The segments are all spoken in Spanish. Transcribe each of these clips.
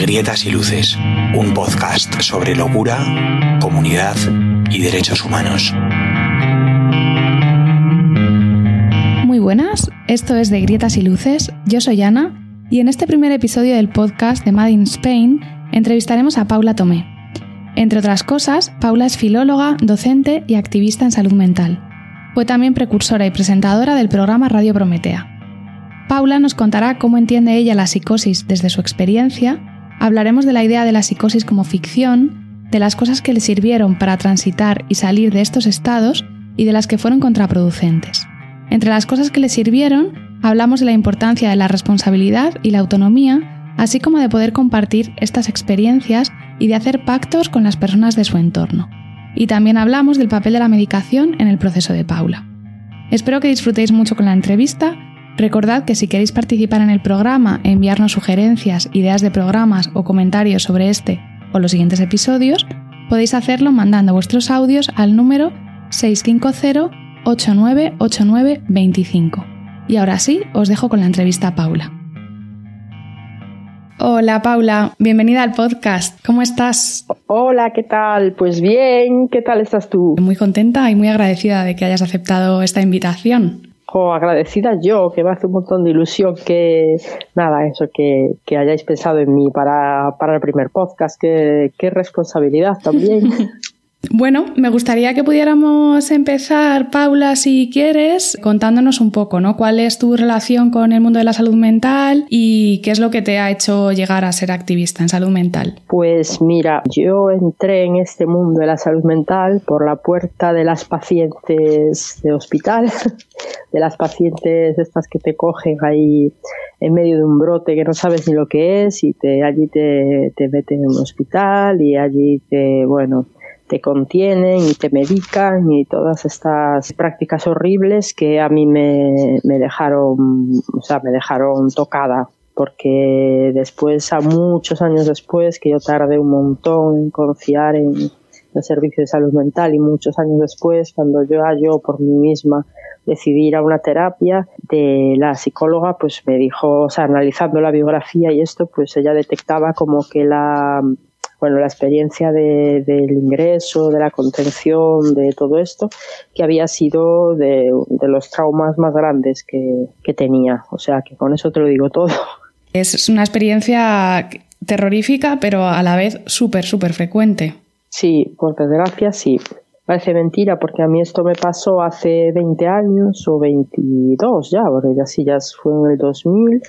Grietas y Luces, un podcast sobre locura, comunidad y derechos humanos. Muy buenas, esto es de Grietas y Luces, yo soy Ana y en este primer episodio del podcast de Made in Spain entrevistaremos a Paula Tomé. Entre otras cosas, Paula es filóloga, docente y activista en salud mental. Fue también precursora y presentadora del programa Radio Prometea. Paula nos contará cómo entiende ella la psicosis desde su experiencia, hablaremos de la idea de la psicosis como ficción, de las cosas que le sirvieron para transitar y salir de estos estados y de las que fueron contraproducentes. Entre las cosas que le sirvieron, hablamos de la importancia de la responsabilidad y la autonomía, así como de poder compartir estas experiencias y de hacer pactos con las personas de su entorno. Y también hablamos del papel de la medicación en el proceso de Paula. Espero que disfrutéis mucho con la entrevista Recordad que si queréis participar en el programa, enviarnos sugerencias, ideas de programas o comentarios sobre este o los siguientes episodios, podéis hacerlo mandando vuestros audios al número 650-898925. Y ahora sí, os dejo con la entrevista a Paula. Hola Paula, bienvenida al podcast. ¿Cómo estás? Hola, ¿qué tal? Pues bien, ¿qué tal estás tú? Muy contenta y muy agradecida de que hayas aceptado esta invitación agradecida yo, que me hace un montón de ilusión que, nada, eso, que, hayáis pensado en mí para, para el primer podcast. Qué, qué responsabilidad también. Bueno, me gustaría que pudiéramos empezar, Paula, si quieres, contándonos un poco, ¿no? ¿Cuál es tu relación con el mundo de la salud mental y qué es lo que te ha hecho llegar a ser activista en salud mental? Pues mira, yo entré en este mundo de la salud mental por la puerta de las pacientes de hospital, de las pacientes estas que te cogen ahí en medio de un brote que no sabes ni lo que es y te, allí te, te meten en un hospital y allí te, bueno, te contienen y te medican y todas estas prácticas horribles que a mí me, me dejaron, o sea, me dejaron tocada. Porque después, a muchos años después, que yo tardé un montón en confiar en el servicio de salud mental y muchos años después, cuando yo, yo por mí misma decidí ir a una terapia de la psicóloga, pues me dijo, o sea, analizando la biografía y esto, pues ella detectaba como que la bueno, la experiencia de, del ingreso, de la contención, de todo esto, que había sido de, los traumas más grandes que, que, tenía. O sea, que con eso te lo digo todo. Es una experiencia terrorífica, pero a la vez súper, súper frecuente. Sí, por desgracia sí. Parece mentira porque a mí esto me pasó hace 20 años o 22 ya, porque ya sí, ya fue en el 2000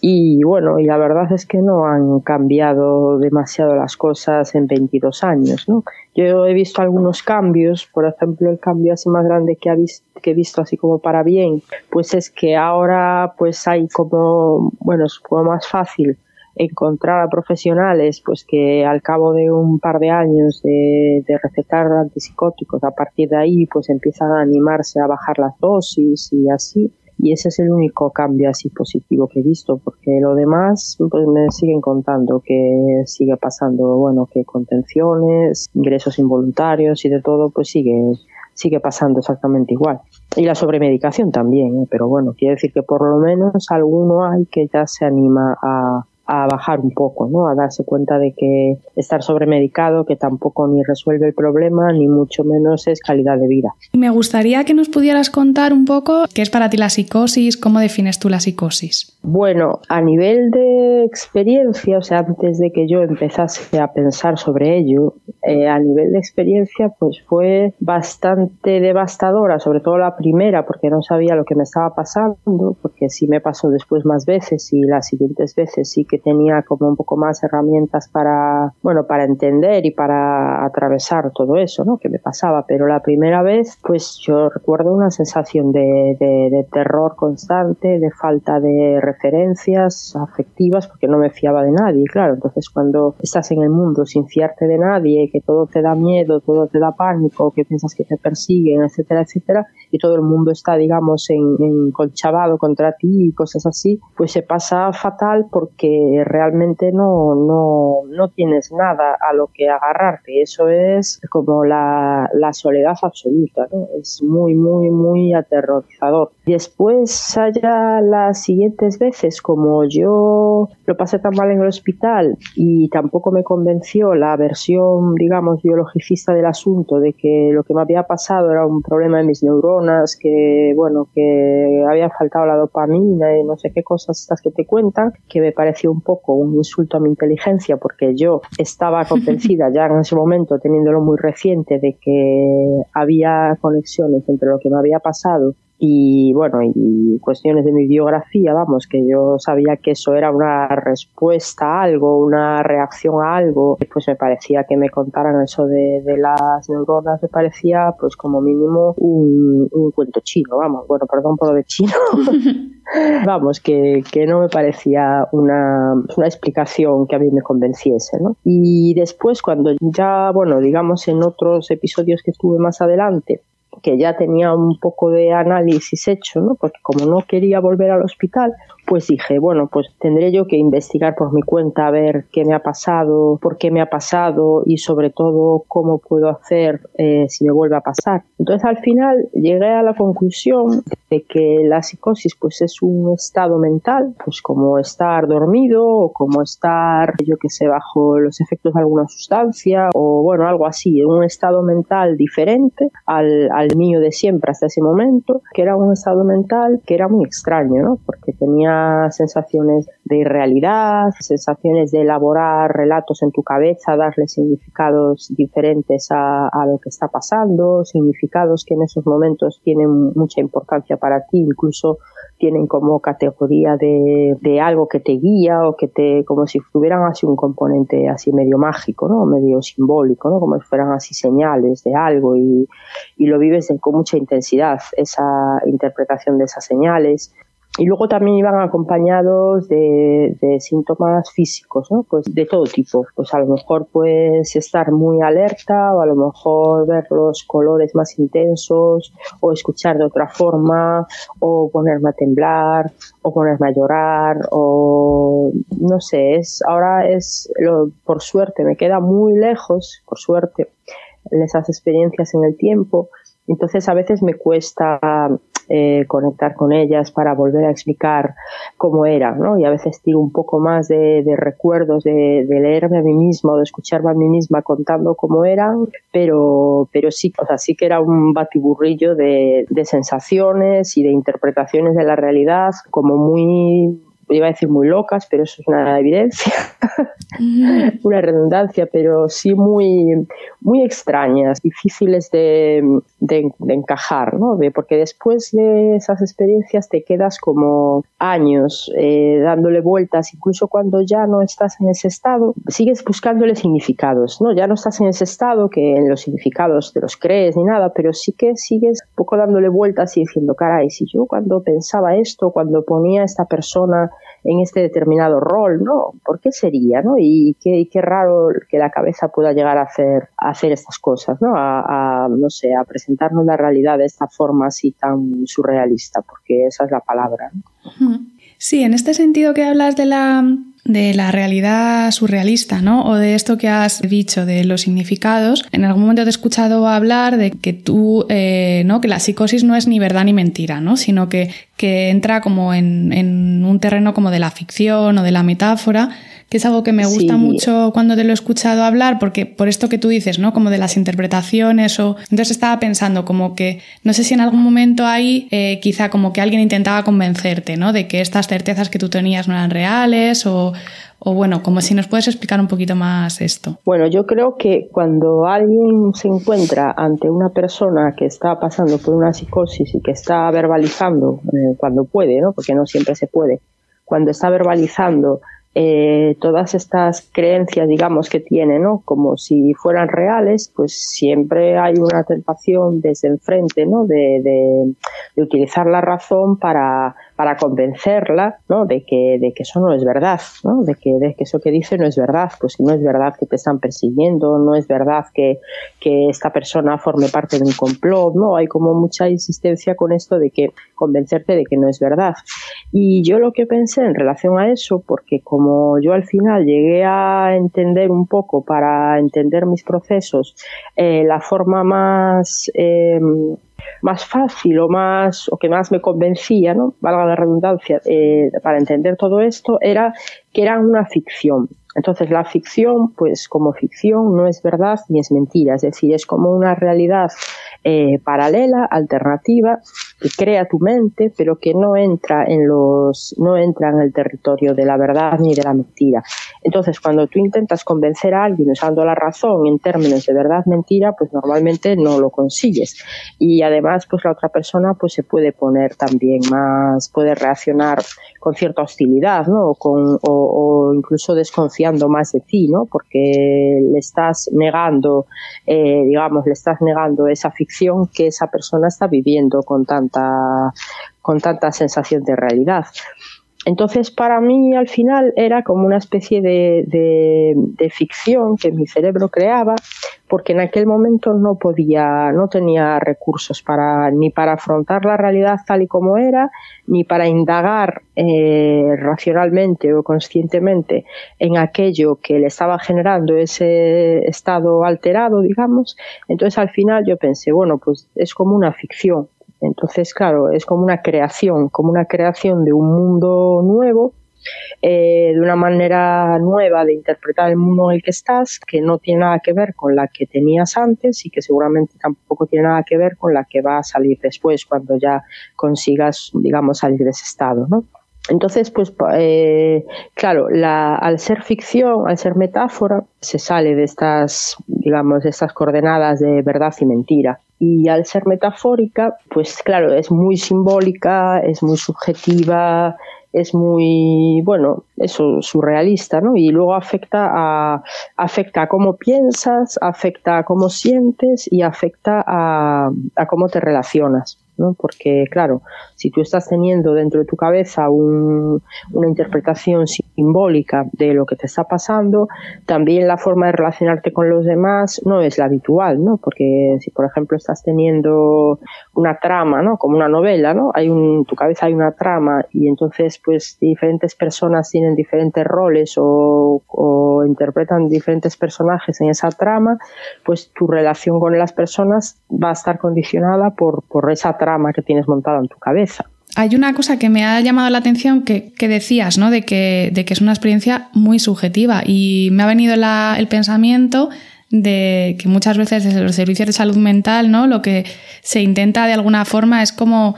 y bueno, y la verdad es que no han cambiado demasiado las cosas en 22 años, ¿no? Yo he visto algunos cambios, por ejemplo, el cambio así más grande que, que he visto así como para bien, pues es que ahora pues hay como, bueno, es como más fácil encontrar a profesionales pues que al cabo de un par de años de, de, recetar antipsicóticos a partir de ahí pues empiezan a animarse a bajar las dosis y así y ese es el único cambio así positivo que he visto porque lo demás pues me siguen contando que sigue pasando bueno que contenciones ingresos involuntarios y de todo pues sigue sigue pasando exactamente igual y la sobremedicación también ¿eh? pero bueno quiere decir que por lo menos alguno hay que ya se anima a a bajar un poco, ¿no? A darse cuenta de que estar sobremedicado, que tampoco ni resuelve el problema, ni mucho menos es calidad de vida. Me gustaría que nos pudieras contar un poco qué es para ti la psicosis, cómo defines tú la psicosis. Bueno, a nivel de experiencia, o sea, antes de que yo empezase a pensar sobre ello, eh, a nivel de experiencia, pues fue bastante devastadora, sobre todo la primera, porque no sabía lo que me estaba pasando, porque sí me pasó después más veces y las siguientes veces sí que tenía como un poco más herramientas para, bueno, para entender y para atravesar todo eso, ¿no? Que me pasaba. Pero la primera vez, pues yo recuerdo una sensación de, de, terror constante, de falta de referencias afectivas, porque no me fiaba de nadie, claro. Entonces, cuando estás en el mundo sin fiarte de nadie, que todo te da miedo, todo te da pánico, que piensas que te persiguen, etcétera, etcétera, y todo el mundo está, digamos, en, en conchavado contra ti y cosas así, pues se pasa fatal porque que realmente no, no, no tienes nada a lo que agarrarte. Eso es como la, la soledad absoluta, ¿no? Es muy, muy, muy aterrorizador. Después, allá las siguientes veces, como yo lo pasé tan mal en el hospital y tampoco me convenció la versión, digamos, biologicista del asunto de que lo que me había pasado era un problema de mis neuronas, que, bueno, que había faltado la dopamina y no sé qué cosas estas que te cuentan, que me pareció un poco un insulto a mi inteligencia porque yo estaba convencida ya en ese momento, teniéndolo muy reciente, de que había conexiones entre lo que me había pasado y bueno, y cuestiones de mi biografía, vamos, que yo sabía que eso era una respuesta a algo, una reacción a algo, pues me parecía que me contaran eso de, de las neuronas, me parecía pues como mínimo un, un cuento chino, vamos, bueno, perdón por lo de chino, vamos, que, que, no me parecía una, una explicación que a mí me convenciese, ¿no? Y después cuando ya, bueno, digamos en otros episodios que estuve más adelante, que ya tenía un poco de análisis hecho, ¿no? Porque como no quería volver al hospital, pues dije, bueno, pues tendré yo que investigar por mi cuenta a ver qué me ha pasado, por qué me ha pasado y sobre todo cómo puedo hacer eh, si me vuelve a pasar. Entonces al final llegué a la conclusión de que la psicosis pues es un estado mental, pues como estar dormido o como estar, yo que sé, bajo los efectos de alguna sustancia o bueno, algo así, un estado mental diferente al, al mío de siempre hasta ese momento, que era un estado mental que era muy extraño, ¿no? Porque tenía sensaciones de irrealidad, sensaciones de elaborar relatos en tu cabeza, darle significados diferentes a, lo que está pasando, significados que en esos momentos tienen mucha importancia para ti, incluso tienen como categoría de, algo que te guía o que te, como si tuvieran así un componente así medio mágico, ¿no? Medio simbólico, ¿no? Como si fueran así señales de algo y lo vives con mucha intensidad, esa interpretación de esas señales y luego también iban acompañados de, de, síntomas físicos, ¿no? Pues de todo tipo. Pues a lo mejor puedes estar muy alerta o a lo mejor ver los colores más intensos o escuchar de otra forma o ponerme a temblar o ponerme a llorar o no sé, es ahora es lo, por suerte me queda muy lejos, por suerte, esas experiencias en el tiempo. Entonces a veces me cuesta eh, conectar con ellas para volver a explicar cómo era, ¿no? Y a veces tiro un poco más de, recuerdos, de, leerme a mí misma de escucharme a mí misma contando cómo eran, pero, pero sí, o sea, sí que era un batiburrillo de, de sensaciones y de interpretaciones de la realidad como muy iba a decir muy locas, pero eso es una evidencia, una redundancia, pero sí muy, muy extrañas, difíciles de, de, encajar, ¿no? Porque después de esas experiencias te quedas como años eh, dándole vueltas, incluso cuando ya no estás en ese estado, sigues buscándole significados, ¿no? Ya no estás en ese estado que en los significados te los crees ni nada, pero sí que sigues un poco dándole vueltas y diciendo, caray, si yo cuando pensaba esto, cuando ponía esta persona en este determinado rol, ¿no? ¿Por qué sería, no? Y qué, qué raro que la cabeza pueda llegar a hacer, a hacer estas cosas, ¿no? A, no sé, a presentarnos la realidad de esta forma así tan surrealista, porque esa es la palabra. Sí, en este sentido que hablas de la de la realidad surrealista, ¿no? O de esto que has dicho, de los significados. En algún momento te he escuchado hablar de que tú, eh, ¿no? Que la psicosis no es ni verdad ni mentira, ¿no? Sino que, que entra como en, en un terreno como de la ficción o de la metáfora que es algo que me gusta mucho cuando te lo he escuchado hablar, porque por esto que tú dices, ¿no? Como de las interpretaciones o... Entonces estaba pensando como que, no sé si en algún momento ahí eh, quizá como que alguien intentaba convencerte, ¿no? De que estas certezas que tú tenías no eran reales o, o bueno, como si nos puedes explicar un poquito más esto. Bueno, yo creo que cuando alguien se encuentra ante una persona que está pasando por una psicosis y que está verbalizando, eh, cuando puede, ¿no? Porque no siempre se puede, cuando está verbalizando eh, todas estas creencias, digamos, que tiene, ¿no? Como si fueran reales, pues siempre hay una tentación desde enfrente, ¿no? De, de, utilizar la razón para, para convencerla ¿no? de, que, de que eso no es verdad, ¿no? de, que, de que eso que dice no es verdad, pues no es verdad que te están persiguiendo, no es verdad que, que esta persona forme parte de un complot, ¿no? Hay como mucha insistencia con esto de que convencerte de que no es verdad. Y yo lo que pensé en relación a eso, porque como yo al final llegué a entender un poco para entender mis procesos, eh, la forma más eh, más fácil o más o que más me convencía, ¿no? valga la redundancia, eh, para entender todo esto era que era una ficción. Entonces la ficción, pues como ficción, no es verdad ni es mentira, es decir, es como una realidad eh, paralela, alternativa, que crea tu mente, pero que no entra en los, no entra en el territorio de la verdad ni de la mentira. Entonces, cuando tú intentas convencer a alguien usando la razón en términos de verdad mentira, pues normalmente no lo consigues. Y además, pues la otra persona pues se puede poner también más, puede reaccionar con cierta hostilidad, ¿no? O, con, incluso más de ti, ¿no? Porque le estás negando, eh, digamos, le estás negando esa ficción que esa persona está viviendo con tanta, con tanta sensación de realidad. Entonces, para mí, al final, era como una especie de, ficción que mi cerebro creaba, porque en aquel momento no podía, no tenía recursos para, ni para afrontar la realidad tal y como era, ni para indagar eh, racionalmente o conscientemente en aquello que le estaba generando ese estado alterado, digamos. Entonces, al final, yo pensé, bueno, pues es como una ficción entonces, claro, es como una creación, como una creación de un mundo nuevo, eh, de una manera nueva de interpretar el mundo en el que estás, que no tiene nada que ver con la que tenías antes y que seguramente tampoco tiene nada que ver con la que va a salir después cuando ya consigas, digamos, salir de ese estado, ¿no? Entonces, pues, eh, claro, la, al ser ficción, al ser metáfora, se sale de estas, digamos, de estas coordenadas de verdad y mentira y al ser metafórica, pues claro, es muy simbólica, es muy subjetiva, es muy, bueno, eso, surrealista, ¿no? Y luego afecta a, afecta a cómo piensas, afecta a cómo sientes y afecta a, a cómo te relacionas. ¿No? Porque, claro, si tú estás teniendo dentro de tu cabeza una interpretación simbólica de lo que te está pasando, también la forma de relacionarte con los demás no es la habitual, ¿no? Porque si, por ejemplo, estás teniendo una trama, ¿no? Como una novela, ¿no? Hay en tu cabeza hay una trama y entonces, pues, diferentes personas tienen diferentes roles o, o interpretan diferentes personajes en esa trama, pues tu relación con las personas va a estar condicionada por, por esa trama que tienes montada en tu cabeza. Hay una cosa que me ha llamado la atención que, decías, ¿no? De que, de que, es una experiencia muy subjetiva y me ha venido el pensamiento de que muchas veces desde los servicios de salud mental, ¿no? Lo que se intenta de alguna forma es como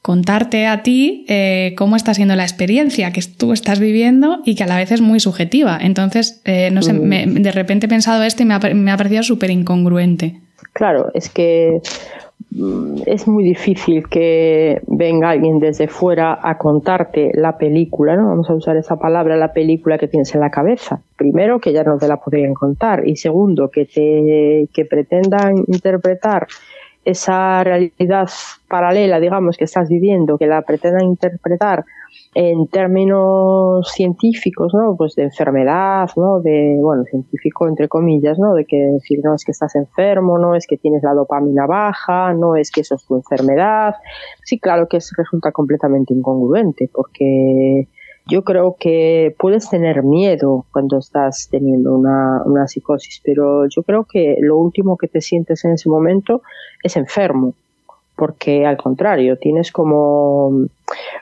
contarte a ti eh, cómo está siendo la experiencia que tú estás viviendo y que a la vez es muy subjetiva. Entonces, eh, no sé, de repente he pensado esto y me ha, me ha parecido súper incongruente. Claro, es que es muy difícil que venga alguien desde fuera a contarte la película, ¿no? Vamos a usar esa palabra, la película que tienes en la cabeza. Primero, que ya no te la podrían contar. Y segundo, que te, que pretendan interpretar esa realidad paralela, digamos, que estás viviendo, que la pretendan interpretar en términos científicos, ¿no? Pues de enfermedad, ¿no? De, bueno, científico entre comillas, ¿no? De que decir, no es que estás enfermo, no es que tienes la dopamina baja, no es que eso es tu enfermedad. Sí, claro que resulta completamente incongruente porque yo creo que puedes tener miedo cuando estás teniendo una, una, psicosis, pero yo creo que lo último que te sientes en ese momento es enfermo, porque al contrario, tienes como,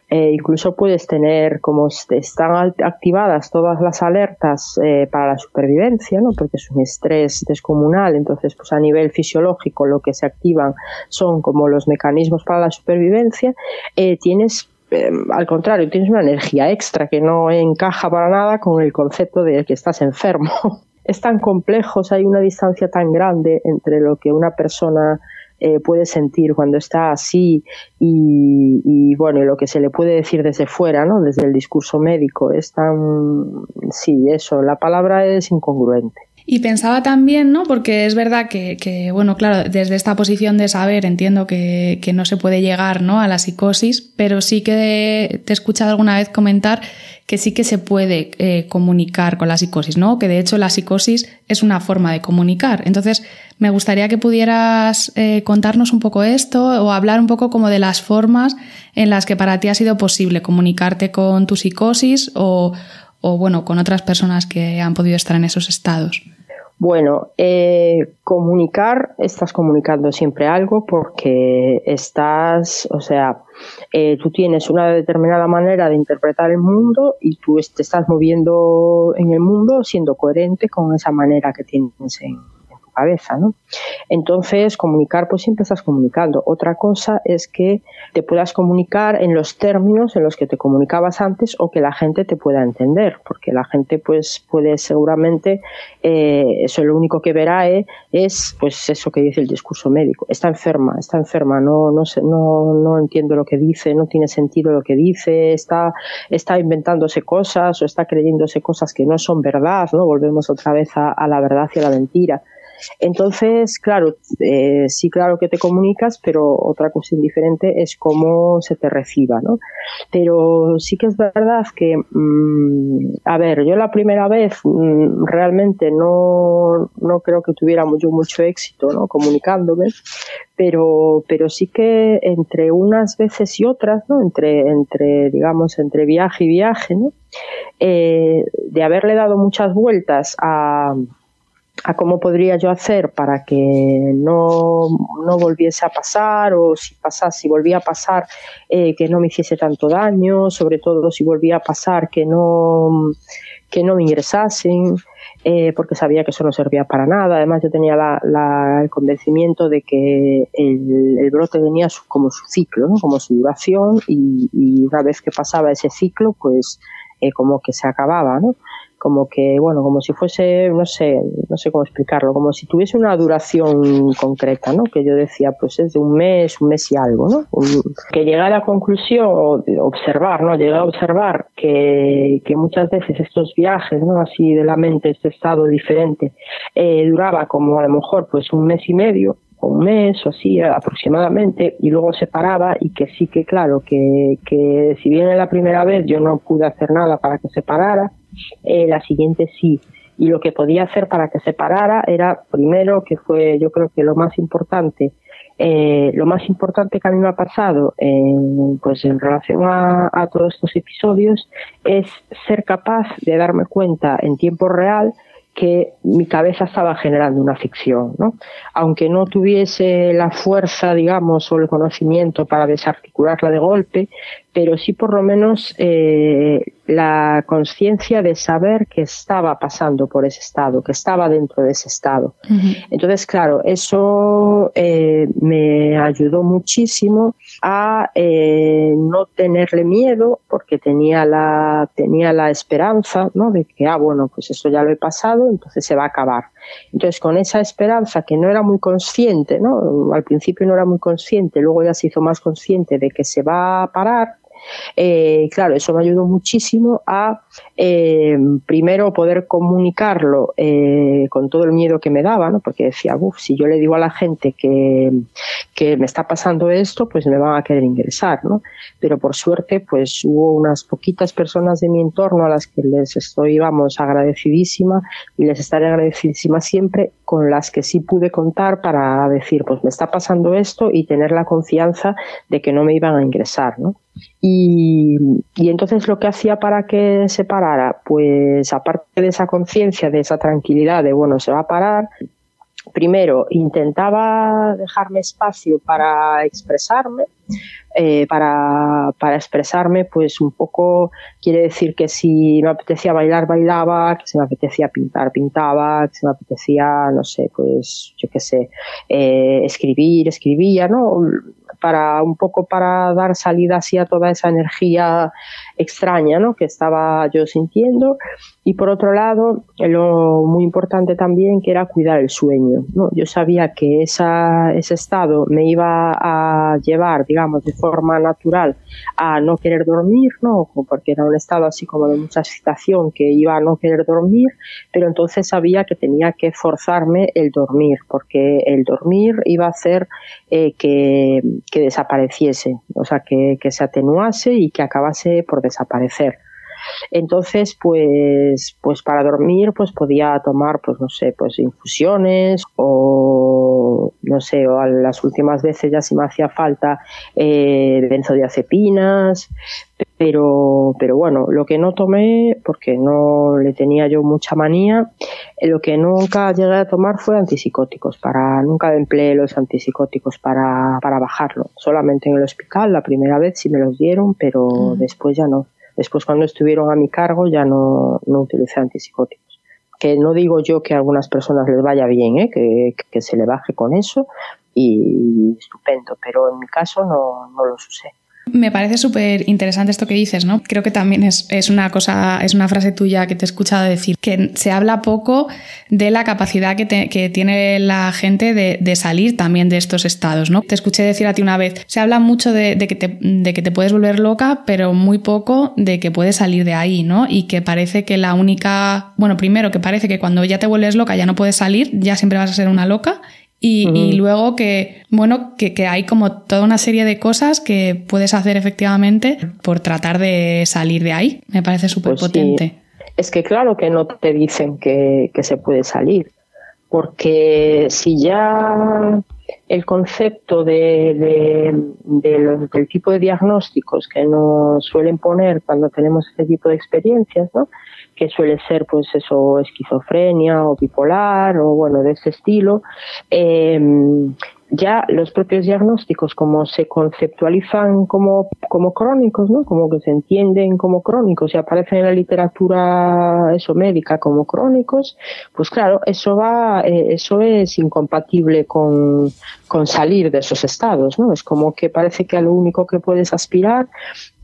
eh, incluso puedes tener como están activadas todas las alertas eh, para la supervivencia, ¿no? porque es un estrés descomunal, entonces pues a nivel fisiológico lo que se activan son como los mecanismos para la supervivencia, eh, tienes eh, al contrario, tienes una energía extra que no encaja para nada con el concepto de que estás enfermo. Es tan complejo, hay una distancia tan grande entre lo que una persona eh, puede sentir cuando está así y, y, bueno, lo que se le puede decir desde fuera, ¿no? Desde el discurso médico, es tan, sí, eso, la palabra es incongruente. Y pensaba también, ¿no? Porque es verdad que, bueno, claro, desde esta posición de saber entiendo que, no se puede llegar, ¿no? A la psicosis, pero sí que te he escuchado alguna vez comentar que sí que se puede eh, comunicar con la psicosis, ¿no? Que de hecho la psicosis es una forma de comunicar. Entonces, me gustaría que pudieras eh, contarnos un poco esto o hablar un poco como de las formas en las que para ti ha sido posible comunicarte con tu psicosis o, bueno, con otras personas que han podido estar en esos estados. Bueno, eh, comunicar, estás comunicando siempre algo porque estás, o sea, eh, tú tienes una determinada manera de interpretar el mundo y tú te estás moviendo en el mundo siendo coherente con esa manera que tienes en, cabeza, ¿no? Entonces, comunicar, pues siempre estás comunicando. Otra cosa es que te puedas comunicar en los términos en los que te comunicabas antes o que la gente te pueda entender, porque la gente, pues, puede seguramente, eh, eso lo único que verá eh, es, pues, eso que dice el discurso médico. Está enferma, está enferma, no, no, sé, no, no entiendo lo que dice, no tiene sentido lo que dice, está, está inventándose cosas o está creyéndose cosas que no son verdad, ¿no? Volvemos otra vez a la verdad y a la mentira. Entonces, claro, eh, sí, claro que te comunicas, pero otra cuestión diferente es cómo se te reciba, ¿no? Pero sí que es verdad que, mm, a ver, yo la primera vez mm, realmente no, no creo que tuviera mucho, mucho éxito, ¿no? Comunicándome, pero, pero sí que entre unas veces y otras, ¿no? Entre, entre digamos, entre viaje y viaje, ¿no? Eh, de haberle dado muchas vueltas a a cómo podría yo hacer para que no, no volviese a pasar o si pasase, si volvía a pasar, eh, que no me hiciese tanto daño, sobre todo si volvía a pasar que no, que no me ingresasen. Eh, porque sabía que eso no servía para nada. Además, yo tenía la, el convencimiento de que el, brote tenía como su ciclo, como su duración, y, y, una vez que pasaba ese ciclo, pues eh, como que se acababa, ¿no? Como que, bueno, como si fuese, no sé, no sé cómo explicarlo, como si tuviese una duración concreta, ¿no? Que yo decía, pues es de un mes, un mes y algo, ¿no? que llega a la conclusión, o observar, ¿no? Llegar a observar que, que muchas veces estos viajes, ¿no? Así de la mente, este estado diferente, eh, duraba como a lo mejor pues un mes y medio, o un mes o así aproximadamente y luego se paraba y que sí que claro que, que si bien en la primera vez yo no pude hacer nada para que se parara eh, la siguiente sí. Y lo que podía hacer para que se parara era, primero, que fue yo creo que lo más importante, eh, lo más importante que a mí me ha pasado en, pues en relación a, a, todos estos episodios es ser capaz de darme cuenta en tiempo real que mi cabeza estaba generando una ficción, ¿no? Aunque no tuviese la fuerza, digamos, o el conocimiento para desarticularla de golpe, pero sí por lo menos eh, la conciencia de saber que estaba pasando por ese estado, que estaba dentro de ese estado. Entonces, claro, eso eh, me ayudó muchísimo a eh, no tenerle miedo, porque tenía la, tenía la esperanza, ¿no? De que, ah, bueno, pues esto ya lo he pasado, entonces se va a acabar. Entonces, con esa esperanza que no era muy consciente, ¿no? Al principio no era muy consciente, luego ya se hizo más consciente de que se va a parar, eh, claro, eso me ayudó muchísimo a eh, primero poder comunicarlo eh, con todo el miedo que me daba, ¿no? porque decía, uff, si yo le digo a la gente que, que, me está pasando esto, pues me van a querer ingresar. ¿no? Pero por suerte, pues hubo unas poquitas personas de mi entorno a las que les estoy, vamos, agradecidísima y les estaré agradecidísima siempre, con las que sí pude contar para decir, pues me está pasando esto y tener la confianza de que no me iban a ingresar. ¿no? Y, entonces lo que hacía para que se parara, pues aparte de esa conciencia, de esa tranquilidad de, bueno, se va a parar, primero intentaba dejarme espacio para expresarme, eh, para, para, expresarme, pues un poco quiere decir que si me apetecía bailar, bailaba, que si me apetecía pintar, pintaba, que si me apetecía, no sé, pues yo qué sé, eh, escribir, escribía, ¿no? Para un poco para dar salida así a toda esa energía extraña ¿no? que estaba yo sintiendo y por otro lado lo muy importante también que era cuidar el sueño ¿no? yo sabía que esa, ese estado me iba a llevar digamos de forma natural a no querer dormir ¿no? porque era un estado así como de mucha excitación que iba a no querer dormir pero entonces sabía que tenía que forzarme el dormir porque el dormir iba a hacer eh, que, que, desapareciese o sea que, que se atenuase y que acabase por desaparecer. Entonces, pues, pues para dormir, pues podía tomar, pues no sé, pues infusiones o no sé, o las últimas veces ya si me hacía falta eh, benzodiazepinas, pero, pero bueno, lo que no tomé, porque no le tenía yo mucha manía, eh, lo que nunca llegué a tomar fue antipsicóticos, para, nunca empleé los antipsicóticos para, para bajarlo, solamente en el hospital, la primera vez sí me los dieron, pero mm. después ya no. Después cuando estuvieron a mi cargo ya no, no utilicé antipsicóticos. Que no digo yo que a algunas personas les vaya bien, ¿eh? que, que se le baje con eso y estupendo, pero en mi caso no, no los usé. Me parece súper interesante esto que dices, ¿no? Creo que también es, una cosa, es una frase tuya que te he escuchado decir, que se habla poco de la capacidad que, que tiene la gente de, salir también de estos estados, ¿no? Te escuché decir a ti una vez, se habla mucho te, de que te puedes volver loca, pero muy poco de que puedes salir de ahí, ¿no? Y que parece que la única, bueno, primero que parece que cuando ya te vuelves loca ya no puedes salir, ya siempre vas a ser una loca y, luego que, bueno, que, que, hay como toda una serie de cosas que puedes hacer efectivamente por tratar de salir de ahí. Me parece súper pues potente. Es que claro que no te dicen que, que se puede salir, porque si ya el concepto de, de, de los, del tipo de diagnósticos que nos suelen poner cuando tenemos este tipo de experiencias, ¿no? Que suele ser pues eso esquizofrenia o bipolar o bueno de ese estilo eh, ya los propios diagnósticos como se conceptualizan como, como crónicos, ¿no? Como que se entienden como crónicos y aparecen en la literatura eso médica como crónicos, pues claro, eso va, eh, eso es incompatible con, con salir de esos estados, ¿no? Es como que parece que a lo único que puedes aspirar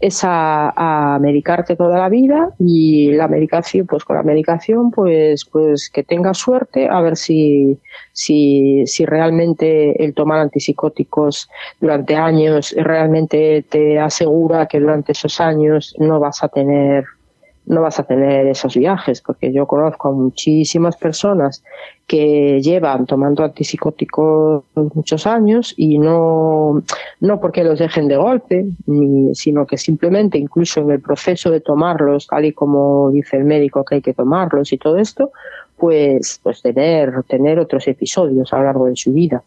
es a, a, medicarte toda la vida y la medicación, pues con la medicación, pues, pues que tengas suerte a ver si, si, si realmente el tomar antipsicóticos durante años realmente te asegura que durante esos años no vas a tener no vas a tener esos viajes, porque yo conozco a muchísimas personas que llevan tomando antipsicóticos muchos años y no, no porque los dejen de golpe, ni, sino que simplemente incluso en el proceso de tomarlos, tal y como dice el médico que hay que tomarlos y todo esto, pues, pues tener, tener otros episodios a lo largo de su vida.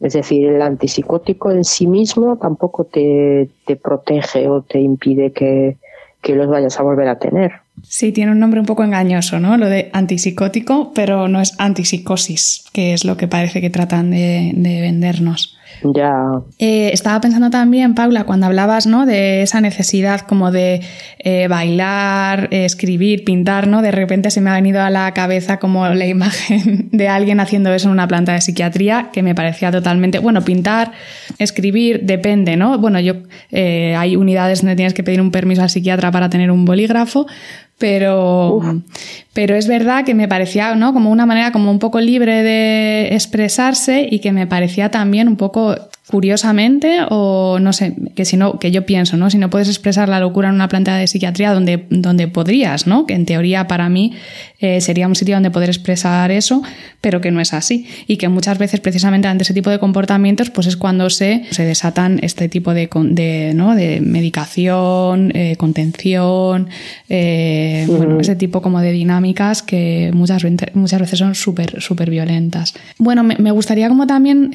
Es decir, el antipsicótico en sí mismo tampoco te, te protege o te impide que, que los vayas a volver a tener. Sí, tiene un nombre un poco engañoso, ¿no? Lo de antipsicótico, pero no es antipsicosis, que es lo que parece que tratan de, de vendernos. Ya. Eh, estaba pensando también, Paula, cuando hablabas, ¿no? De esa necesidad como de eh, bailar, escribir, pintar, ¿no? De repente se me ha venido a la cabeza como la imagen de alguien haciendo eso en una planta de psiquiatría, que me parecía totalmente, bueno, pintar, escribir, depende, ¿no? Bueno, yo, eh, hay unidades donde tienes que pedir un permiso al psiquiatra para tener un bolígrafo, pero, pero es verdad que me parecía, ¿no? Como una manera como un poco libre de expresarse y que me parecía también un poco curiosamente o no sé, que si no, que yo pienso, ¿no? Si no puedes expresar la locura en una planta de psiquiatría donde, donde podrías, ¿no? Que en teoría para mí eh, sería un sitio donde poder expresar eso, pero que no es así. Y que muchas veces precisamente ante ese tipo de comportamientos pues es cuando se, se desatan este tipo de, de, ¿no? de medicación, eh, contención, eh, bueno, ese tipo como de dinámicas que muchas, muchas veces son súper, súper violentas. Bueno, me, me, gustaría como también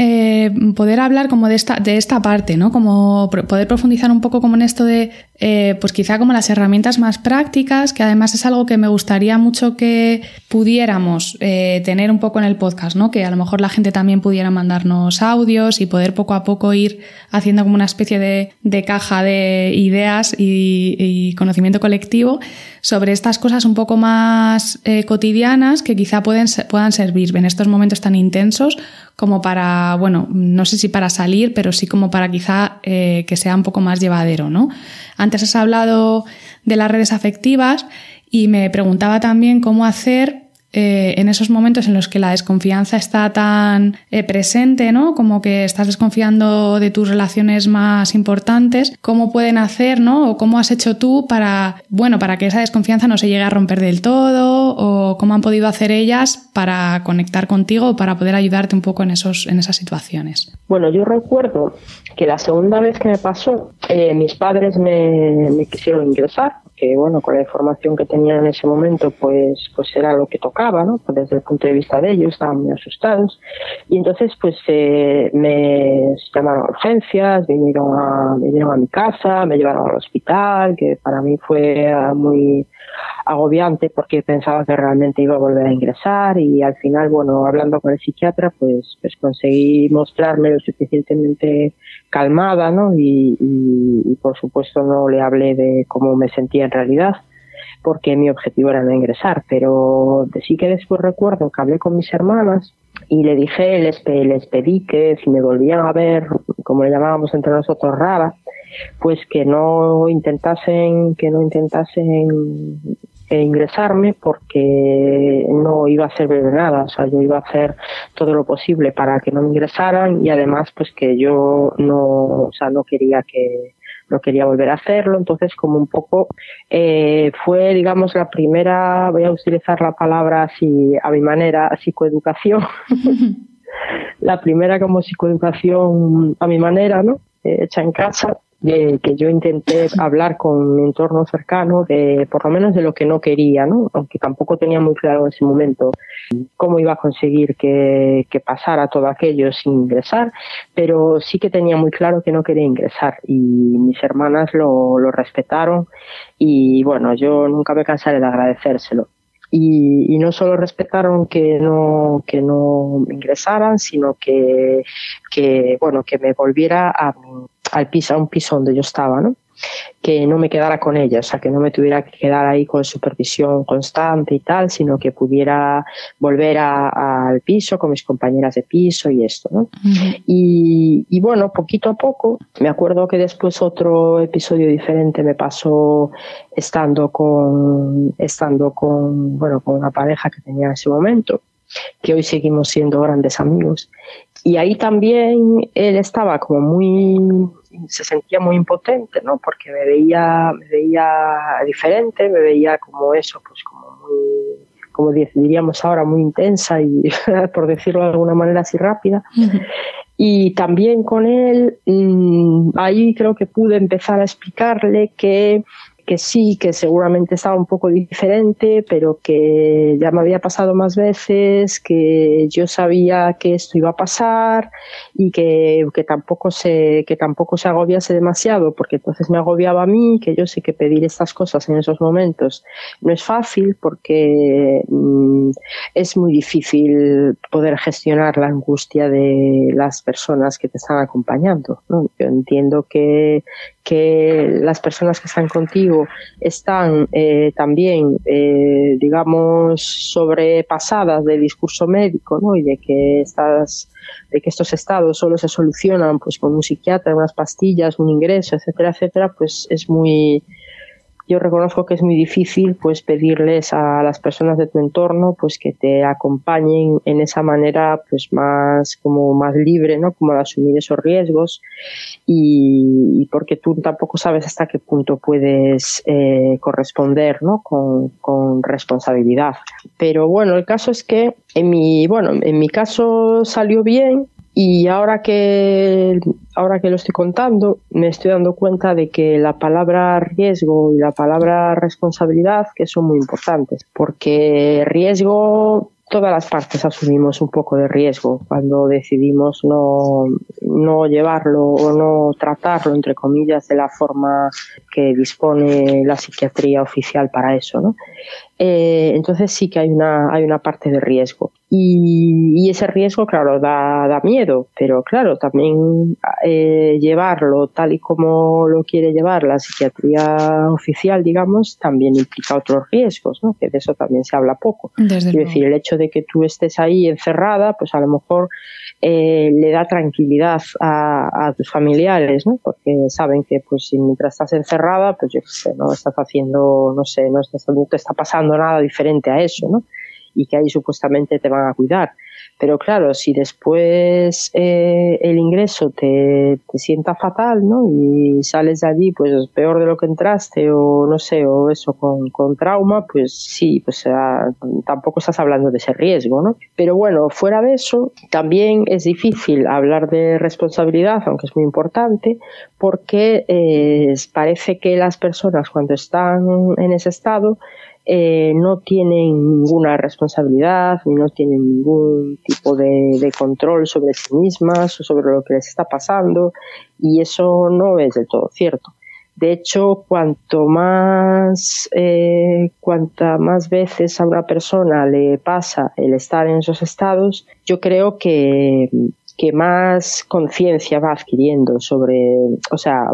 poder hablar como de esta, de esta parte, ¿no? Como poder profundizar un poco como en esto de, eh, pues quizá como las herramientas más prácticas, que además es algo que me gustaría mucho que pudiéramos eh, tener un poco en el podcast, ¿no? Que a lo mejor la gente también pudiera mandarnos audios y poder poco a poco ir haciendo como una especie de, de caja de ideas y, y conocimiento colectivo sobre estas cosas un poco más eh, cotidianas que quizá pueden, puedan servir en estos momentos tan intensos como para, bueno, no sé si para salir, pero sí como para quizá eh, que sea un poco más llevadero, ¿no? Antes has hablado de las redes afectivas y me preguntaba también cómo hacer eh, en esos momentos en los que la desconfianza está tan eh, presente, ¿no? Como que estás desconfiando de tus relaciones más importantes, ¿cómo pueden hacer, ¿no? O cómo has hecho tú para, bueno, para que esa desconfianza no se llegue a romper del todo, o cómo han podido hacer ellas para conectar contigo, para poder ayudarte un poco en, esos, en esas situaciones. Bueno, yo recuerdo que la segunda vez que me pasó, eh, mis padres me, me quisieron ingresar que bueno, con la información que tenía en ese momento, pues, pues era lo que tocaba, ¿no? Pues desde el punto de vista de ellos, estaban muy asustados. Y entonces, pues, eh, me llamaron a urgencias, vinieron a, vinieron a mi casa, me llevaron al hospital, que para mí fue muy, agobiante porque pensaba que realmente iba a volver a ingresar y al final, bueno, hablando con el psiquiatra, pues, pues conseguí mostrarme lo suficientemente calmada, ¿no? Y, por supuesto no le hablé de cómo me sentía en realidad porque mi objetivo era no ingresar, pero sí que después recuerdo que hablé con mis hermanas y le dije, les, les pedí que si me volvían a ver, como le llamábamos entre nosotros, rara, pues que no intentasen, que no intentasen ingresarme porque no iba a servir de nada, o sea, yo iba a hacer todo lo posible para que no me ingresaran y además pues que yo no, o sea, no quería que no quería volver a hacerlo, entonces como un poco eh, fue digamos la primera, voy a utilizar la palabra así a mi manera, psicoeducación, la primera como psicoeducación a mi manera, ¿no? Eh, hecha en casa de que yo intenté hablar con mi entorno cercano de por lo menos de lo que no quería, ¿no? Aunque tampoco tenía muy claro en ese momento cómo iba a conseguir que, que pasara todo aquello sin ingresar, pero sí que tenía muy claro que no quería ingresar y mis hermanas lo, lo respetaron y bueno, yo nunca me cansaré de agradecérselo. Y, y, no solo respetaron que no que no ingresaran sino que que bueno que me volviera a al piso, a un piso donde yo estaba, ¿no? Que no me quedara con ella, o sea, que no me tuviera que quedar ahí con supervisión constante y tal, sino que pudiera volver al piso con mis compañeras de piso y esto, ¿no? y, y, bueno, poquito a poco, me acuerdo que después otro episodio diferente me pasó estando con, estando con, bueno, con una pareja que tenía en ese momento, que hoy seguimos siendo grandes amigos. Y ahí también él estaba como muy se sentía muy impotente, ¿no? Porque me veía, me veía diferente, me veía como eso, pues como muy, como diríamos ahora, muy intensa y, por decirlo de alguna manera, así rápida. Y también con él, mm, ahí creo que pude empezar a explicarle que que sí, que seguramente estaba un poco diferente, pero que ya me había pasado más veces, que yo sabía que esto iba a pasar y que, que tampoco se, que tampoco se agobiase demasiado, porque entonces me agobiaba a mí, que yo sé que pedir estas cosas en esos momentos no es fácil porque mm, es muy difícil poder gestionar la angustia de las personas que te están acompañando. Yo entiendo que, que las personas que están contigo están eh, también, eh, digamos, sobrepasadas del discurso médico, ¿no? Y de que estas, de que estos estados solo se solucionan, pues, con un psiquiatra, unas pastillas, un ingreso, etcétera, etcétera, pues es muy, yo reconozco que es muy difícil pues pedirles a las personas de tu entorno pues que te acompañen en esa manera pues más como más libre no como de asumir esos riesgos y, porque tú tampoco sabes hasta qué punto puedes eh, corresponder no con, con responsabilidad. Pero bueno el caso es que en mi bueno en mi caso salió bien y ahora que, ahora que lo estoy contando, me estoy dando cuenta de que la palabra riesgo y la palabra responsabilidad que son muy importantes, porque riesgo todas las partes asumimos un poco de riesgo cuando decidimos no, no llevarlo o no tratarlo, entre comillas, de la forma que dispone la psiquiatría oficial para eso, ¿no? Eh, entonces sí que hay una, hay una parte de riesgo. Y, ese riesgo, claro, da, da miedo, pero claro, también eh, llevarlo tal y como lo quiere llevar la psiquiatría oficial, digamos, también implica otros riesgos, ¿no? Que de eso también se habla poco. es decir, el hecho de que tú estés ahí encerrada, pues a lo mejor eh, le da tranquilidad a, a, tus familiares, ¿no? Porque saben que, pues, si mientras estás encerrada, pues yo qué sé, no estás haciendo, no sé, no, estás, no te está pasando nada diferente a eso, ¿no? Y que ahí supuestamente te van a cuidar. Pero claro, si después eh, el ingreso te, sienta fatal, ¿no? Y sales de allí, pues peor de lo que entraste, o no sé, o eso con, con trauma, pues sí, pues tampoco estás hablando de ese riesgo, ¿no? Pero bueno, fuera de eso, también es difícil hablar de responsabilidad, aunque es muy importante, porque eh, parece que las personas cuando están en ese estado eh, no tienen ninguna responsabilidad ni no tienen ningún tipo de, control sobre sí mismas o sobre lo que les está pasando y eso no es del todo cierto. De hecho, cuanto más, eh, cuanta más veces a una persona le pasa el estar en esos estados, yo creo que, que más conciencia va adquiriendo sobre, o sea,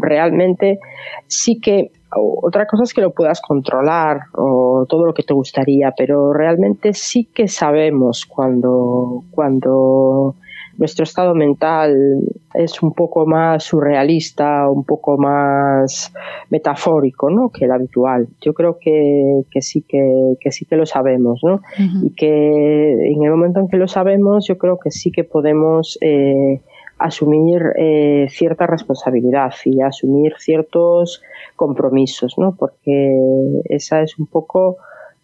realmente sí que otra cosa es que lo puedas controlar o todo lo que te gustaría, pero realmente sí que sabemos cuando, cuando nuestro estado mental es un poco más surrealista, un poco más metafórico, ¿no? Que el habitual. Yo creo que, que sí que, que, sí que lo sabemos, ¿no? Y que en el momento en que lo sabemos, yo creo que sí que podemos eh, asumir eh, cierta responsabilidad y asumir ciertos compromisos, ¿no? Porque esa es un poco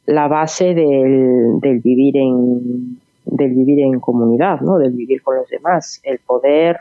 la base del, del vivir en del vivir en comunidad, ¿no? Del vivir con los demás, el poder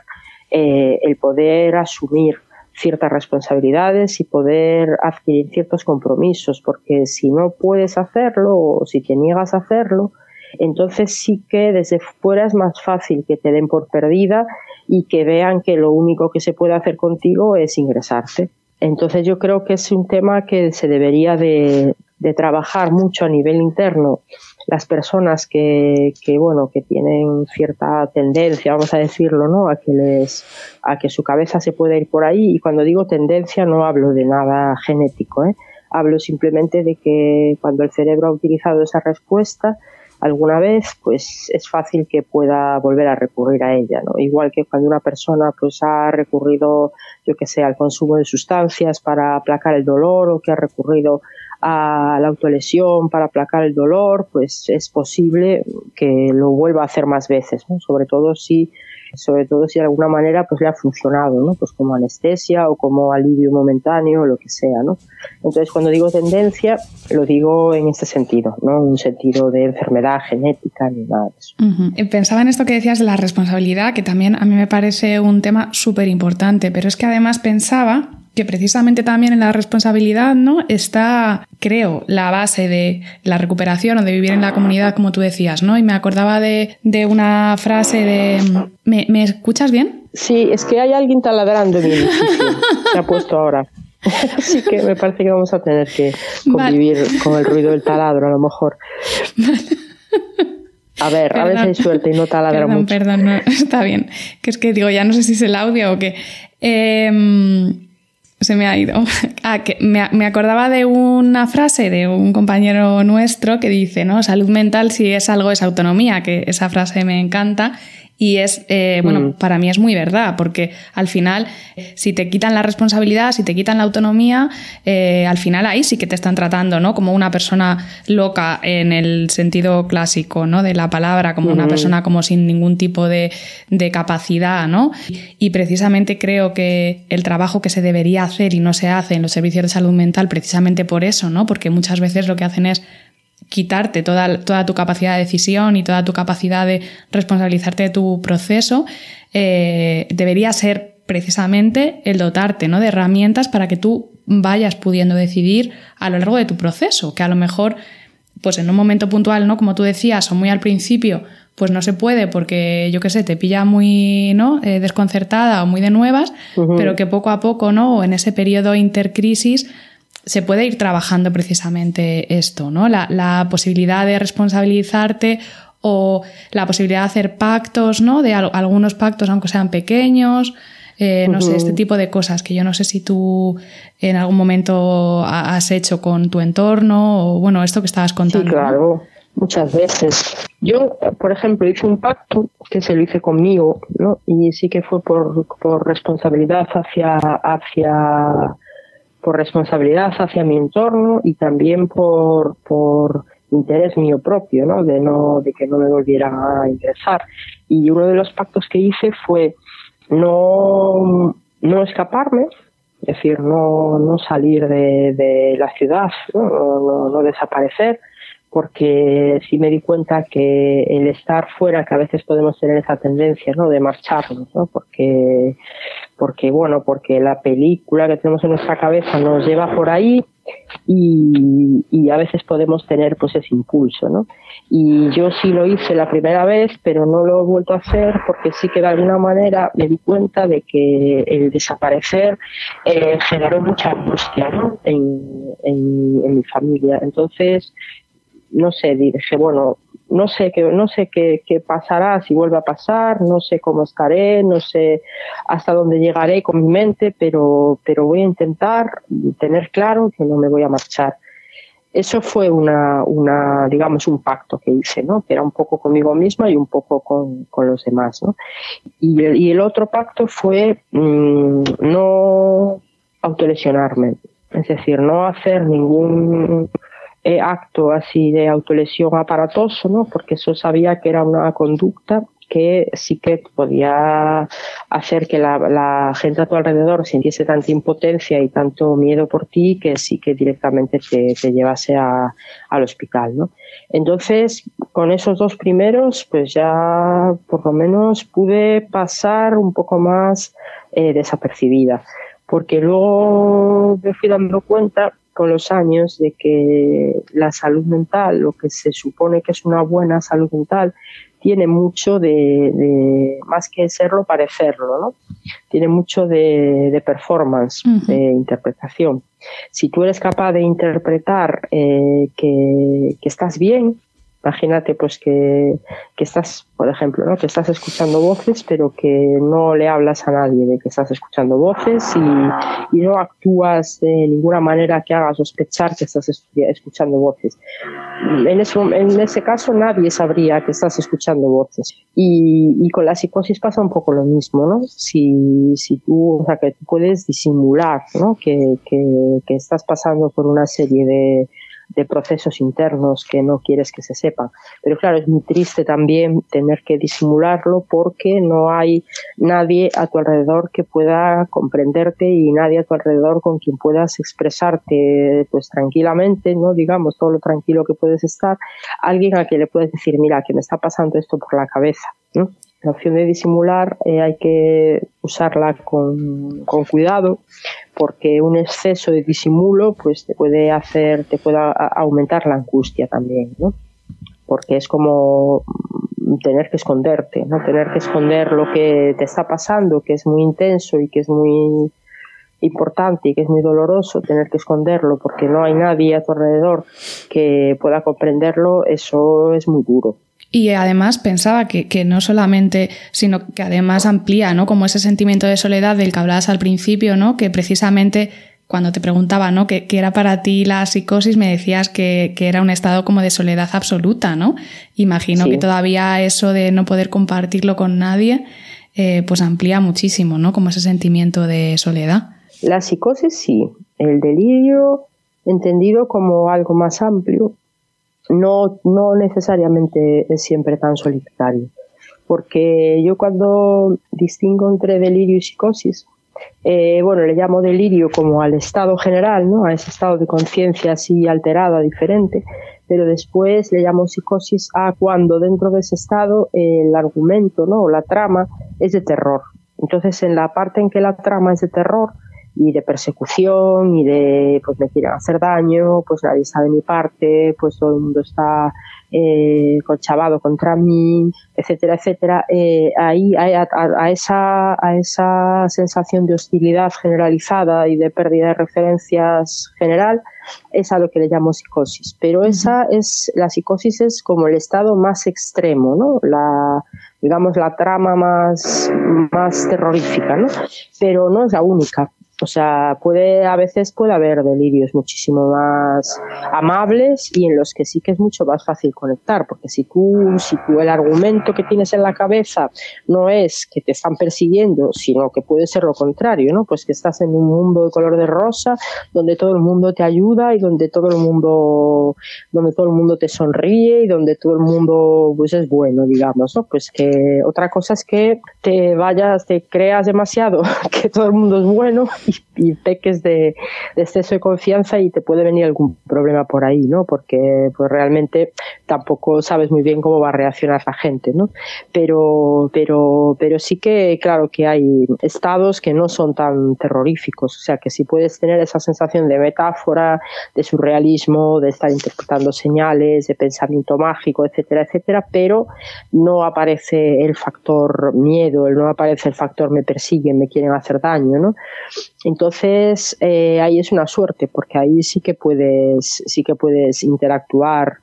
eh, el poder asumir ciertas responsabilidades y poder adquirir ciertos compromisos, porque si no puedes hacerlo o si te niegas a hacerlo, entonces sí que desde fuera es más fácil que te den por perdida y que vean que lo único que se puede hacer contigo es ingresarte. Entonces yo creo que es un tema que se debería de, trabajar mucho a nivel interno las personas que, que, bueno que tienen cierta tendencia vamos a decirlo no a que les a que su cabeza se pueda ir por ahí y cuando digo tendencia no hablo de nada genético ¿eh? hablo simplemente de que cuando el cerebro ha utilizado esa respuesta alguna vez, pues es fácil que pueda volver a recurrir a ella, ¿no? Igual que cuando una persona pues ha recurrido, yo que sé, al consumo de sustancias para aplacar el dolor o que ha recurrido a la autolesión para aplacar el dolor, pues es posible que lo vuelva a hacer más veces, ¿no? Sobre todo si sobre todo si de alguna manera pues le ha funcionado, ¿no? Pues como anestesia o como alivio momentáneo o lo que sea, ¿no? Entonces cuando digo tendencia lo digo en este sentido, no en un sentido de enfermedad genética ni nada de eso. Pensaba en esto que decías de la responsabilidad, que también a mí me parece un tema súper importante, pero es que además pensaba que precisamente también en la responsabilidad ¿no? está, creo, la base de la recuperación o de vivir en la comunidad, como tú decías, ¿no? Y me acordaba de, de una frase de... ¿Me, ¿Me, escuchas bien? Sí, es que hay alguien taladrando en mi edificio. Se ha puesto ahora. Así que me parece que vamos a tener que convivir con el ruido del taladro, a lo mejor. A ver, a veces hay suerte y no taladra perdón, mucho. Perdón, no, está bien. Que es que digo, ya no sé si es el audio o qué. Eh, se me ha ido. Ah, que me, me, acordaba de una frase de un compañero nuestro que dice, ¿no? Salud mental si es algo es autonomía, que esa frase me encanta y es, eh, bueno, mm. para mí es muy verdad, porque al final, si te quitan la responsabilidad, si te quitan la autonomía, eh, al final ahí sí que te están tratando, ¿no? Como una persona loca en el sentido clásico, ¿no? De la palabra, como una persona como sin ningún tipo de, de capacidad, ¿no? Y precisamente creo que el trabajo que se debería hacer y no se hace en los servicios de salud mental, precisamente por eso, ¿no? Porque muchas veces lo que hacen es quitarte toda, toda tu capacidad de decisión y toda tu capacidad de responsabilizarte de tu proceso, eh, debería ser precisamente el dotarte ¿no? de herramientas para que tú vayas pudiendo decidir a lo largo de tu proceso, que a lo mejor pues en un momento puntual, ¿no? Como tú decías, o muy al principio, pues no se puede porque, yo qué sé, te pilla muy ¿no? Eh, desconcertada o muy de nuevas, pero que poco a poco, ¿no? O en ese periodo intercrisis se puede ir trabajando precisamente esto, ¿no? La, la posibilidad de responsabilizarte o la posibilidad de hacer pactos, ¿no? De algunos pactos, aunque sean pequeños, eh, no sé, este tipo de cosas que yo no sé si tú en algún momento has hecho con tu entorno o, bueno, esto que estabas contando. Sí, claro, muchas veces. Yo, por ejemplo, hice un pacto que se lo hice conmigo, ¿no? Y sí que fue por, por responsabilidad hacia, hacia, por responsabilidad hacia mi entorno y también por, por interés mío propio, ¿no? De no, de que no me volvieran a ingresar. Y uno de los pactos que hice fue no, no escaparme, es decir, no, no salir de, la ciudad, ¿no? No, desaparecer, porque sí me di cuenta que el estar fuera, que a veces podemos tener esa tendencia, ¿no? De marcharnos, ¿no? Porque, porque bueno, porque la película que tenemos en nuestra cabeza nos lleva por ahí y, y, a veces podemos tener pues ese impulso, ¿no? Y yo sí lo hice la primera vez, pero no lo he vuelto a hacer porque sí que de alguna manera me di cuenta de que el desaparecer eh, generó mucha angustia ¿no? en, en, en mi familia. Entonces, no sé, dije, bueno, no sé qué no sé qué, pasará si vuelve a pasar no sé cómo estaré no sé hasta dónde llegaré con mi mente pero pero voy a intentar tener claro que no me voy a marchar. Eso fue una, una digamos un pacto que hice no que era un poco conmigo misma y un poco con, con los demás no y el, y el otro pacto fue mmm, no autolesionarme es decir no hacer ningún eh, acto así de autolesión aparatoso, ¿no? Porque eso sabía que era una conducta que sí que podía hacer que la, gente a tu alrededor sintiese tanta impotencia y tanto miedo por ti que sí que directamente te, llevase al hospital, ¿no? Entonces, con esos dos primeros, pues ya por lo menos pude pasar un poco más eh, desapercibida, porque luego me fui dando cuenta con los años de que la salud mental, lo que se supone que es una buena salud mental, tiene mucho de, de más que serlo, parecerlo, ¿no? Tiene mucho de, de performance, uh -huh. de interpretación. Si tú eres capaz de interpretar eh, que, que estás bien, Imagínate pues que, que estás, por ejemplo, ¿no? que estás escuchando voces, pero que no le hablas a nadie de que estás escuchando voces y, y no actúas de ninguna manera que haga sospechar que estás escuchando voces. En, eso, en ese caso nadie sabría que estás escuchando voces. Y, y con la psicosis pasa un poco lo mismo, ¿no? Si, si tú, o sea, que tú puedes disimular, ¿no? Que, que, que estás pasando por una serie de, de procesos internos que no quieres que se sepan. Pero claro, es muy triste también tener que disimularlo porque no hay nadie a tu alrededor que pueda comprenderte y nadie a tu alrededor con quien puedas expresarte pues tranquilamente, no digamos todo lo tranquilo que puedes estar, alguien a quien le puedes decir, mira, que me está pasando esto por la cabeza, ¿no? La opción de disimular eh, hay que usarla con, con, cuidado porque un exceso de disimulo pues te puede hacer, te puede aumentar la angustia también, ¿no? Porque es como tener que esconderte, ¿no? Tener que esconder lo que te está pasando, que es muy intenso y que es muy importante y que es muy doloroso tener que esconderlo porque no hay nadie a tu alrededor que pueda comprenderlo, eso es muy duro. Y además pensaba que, que, no solamente, sino que además amplía, ¿no? Como ese sentimiento de soledad del que hablabas al principio, ¿no? Que precisamente cuando te preguntaba, ¿no? ¿Qué, qué era para ti la psicosis? Me decías que, que, era un estado como de soledad absoluta, ¿no? Imagino sí. que todavía eso de no poder compartirlo con nadie, eh, pues amplía muchísimo, ¿no? Como ese sentimiento de soledad. La psicosis sí. El delirio entendido como algo más amplio no, no necesariamente es siempre tan solitario. Porque yo cuando distingo entre delirio y psicosis, eh, bueno, le llamo delirio como al estado general, ¿no? A ese estado de conciencia así alterado, diferente, pero después le llamo psicosis a cuando dentro de ese estado el argumento, ¿no? O la trama es de terror. Entonces, en la parte en que la trama es de terror, y de persecución y de pues me quieren hacer daño, pues nadie sabe mi parte, pues todo el mundo está eh, conchavado contra mí, etcétera, etcétera, eh, ahí a, a, esa, a esa sensación de hostilidad generalizada y de pérdida de referencias general es a lo que le llamo psicosis. Pero esa es, la psicosis es como el estado más extremo, ¿no? La, digamos, la trama más, más terrorífica, ¿no? Pero no es la única. O sea, puede, a veces puede haber delirios muchísimo más amables y en los que sí que es mucho más fácil conectar, porque si tú, si tú el argumento que tienes en la cabeza no es que te están persiguiendo, sino que puede ser lo contrario, ¿no? Pues que estás en un mundo de color de rosa, donde todo el mundo te ayuda y donde todo el mundo, donde todo el mundo te sonríe y donde todo el mundo, pues es bueno, digamos, ¿no? Pues que otra cosa es que te vayas, te creas demasiado que todo el mundo es bueno y, peques de, exceso de confianza y te puede venir algún problema por ahí, ¿no? Porque pues realmente tampoco sabes muy bien cómo va a reaccionar la gente, ¿no? Pero, pero, pero sí que, claro, que hay estados que no son tan terroríficos, o sea, que si puedes tener esa sensación de metáfora, de surrealismo, de estar interpretando señales, de pensamiento mágico, etcétera, etcétera, pero no aparece el factor miedo, no aparece el factor me persiguen, me quieren hacer daño, ¿no? Entonces, eh, ahí es una suerte, porque ahí sí que puedes, sí que puedes interactuar,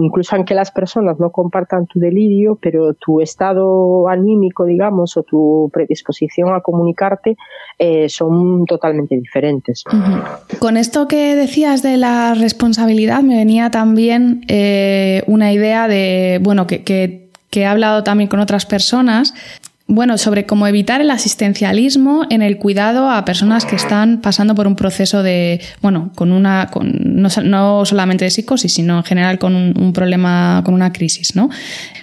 incluso aunque las personas no compartan tu delirio, pero tu estado anímico, digamos, o tu predisposición a comunicarte eh, son totalmente diferentes. Con esto que decías de la responsabilidad, me venía también eh, una idea de, bueno, que, que he hablado también con otras personas bueno, sobre cómo evitar el asistencialismo en el cuidado a personas que están pasando por un proceso de, bueno, con una, con, no, solamente de psicosis, sino en general con un, problema, con una crisis, ¿no?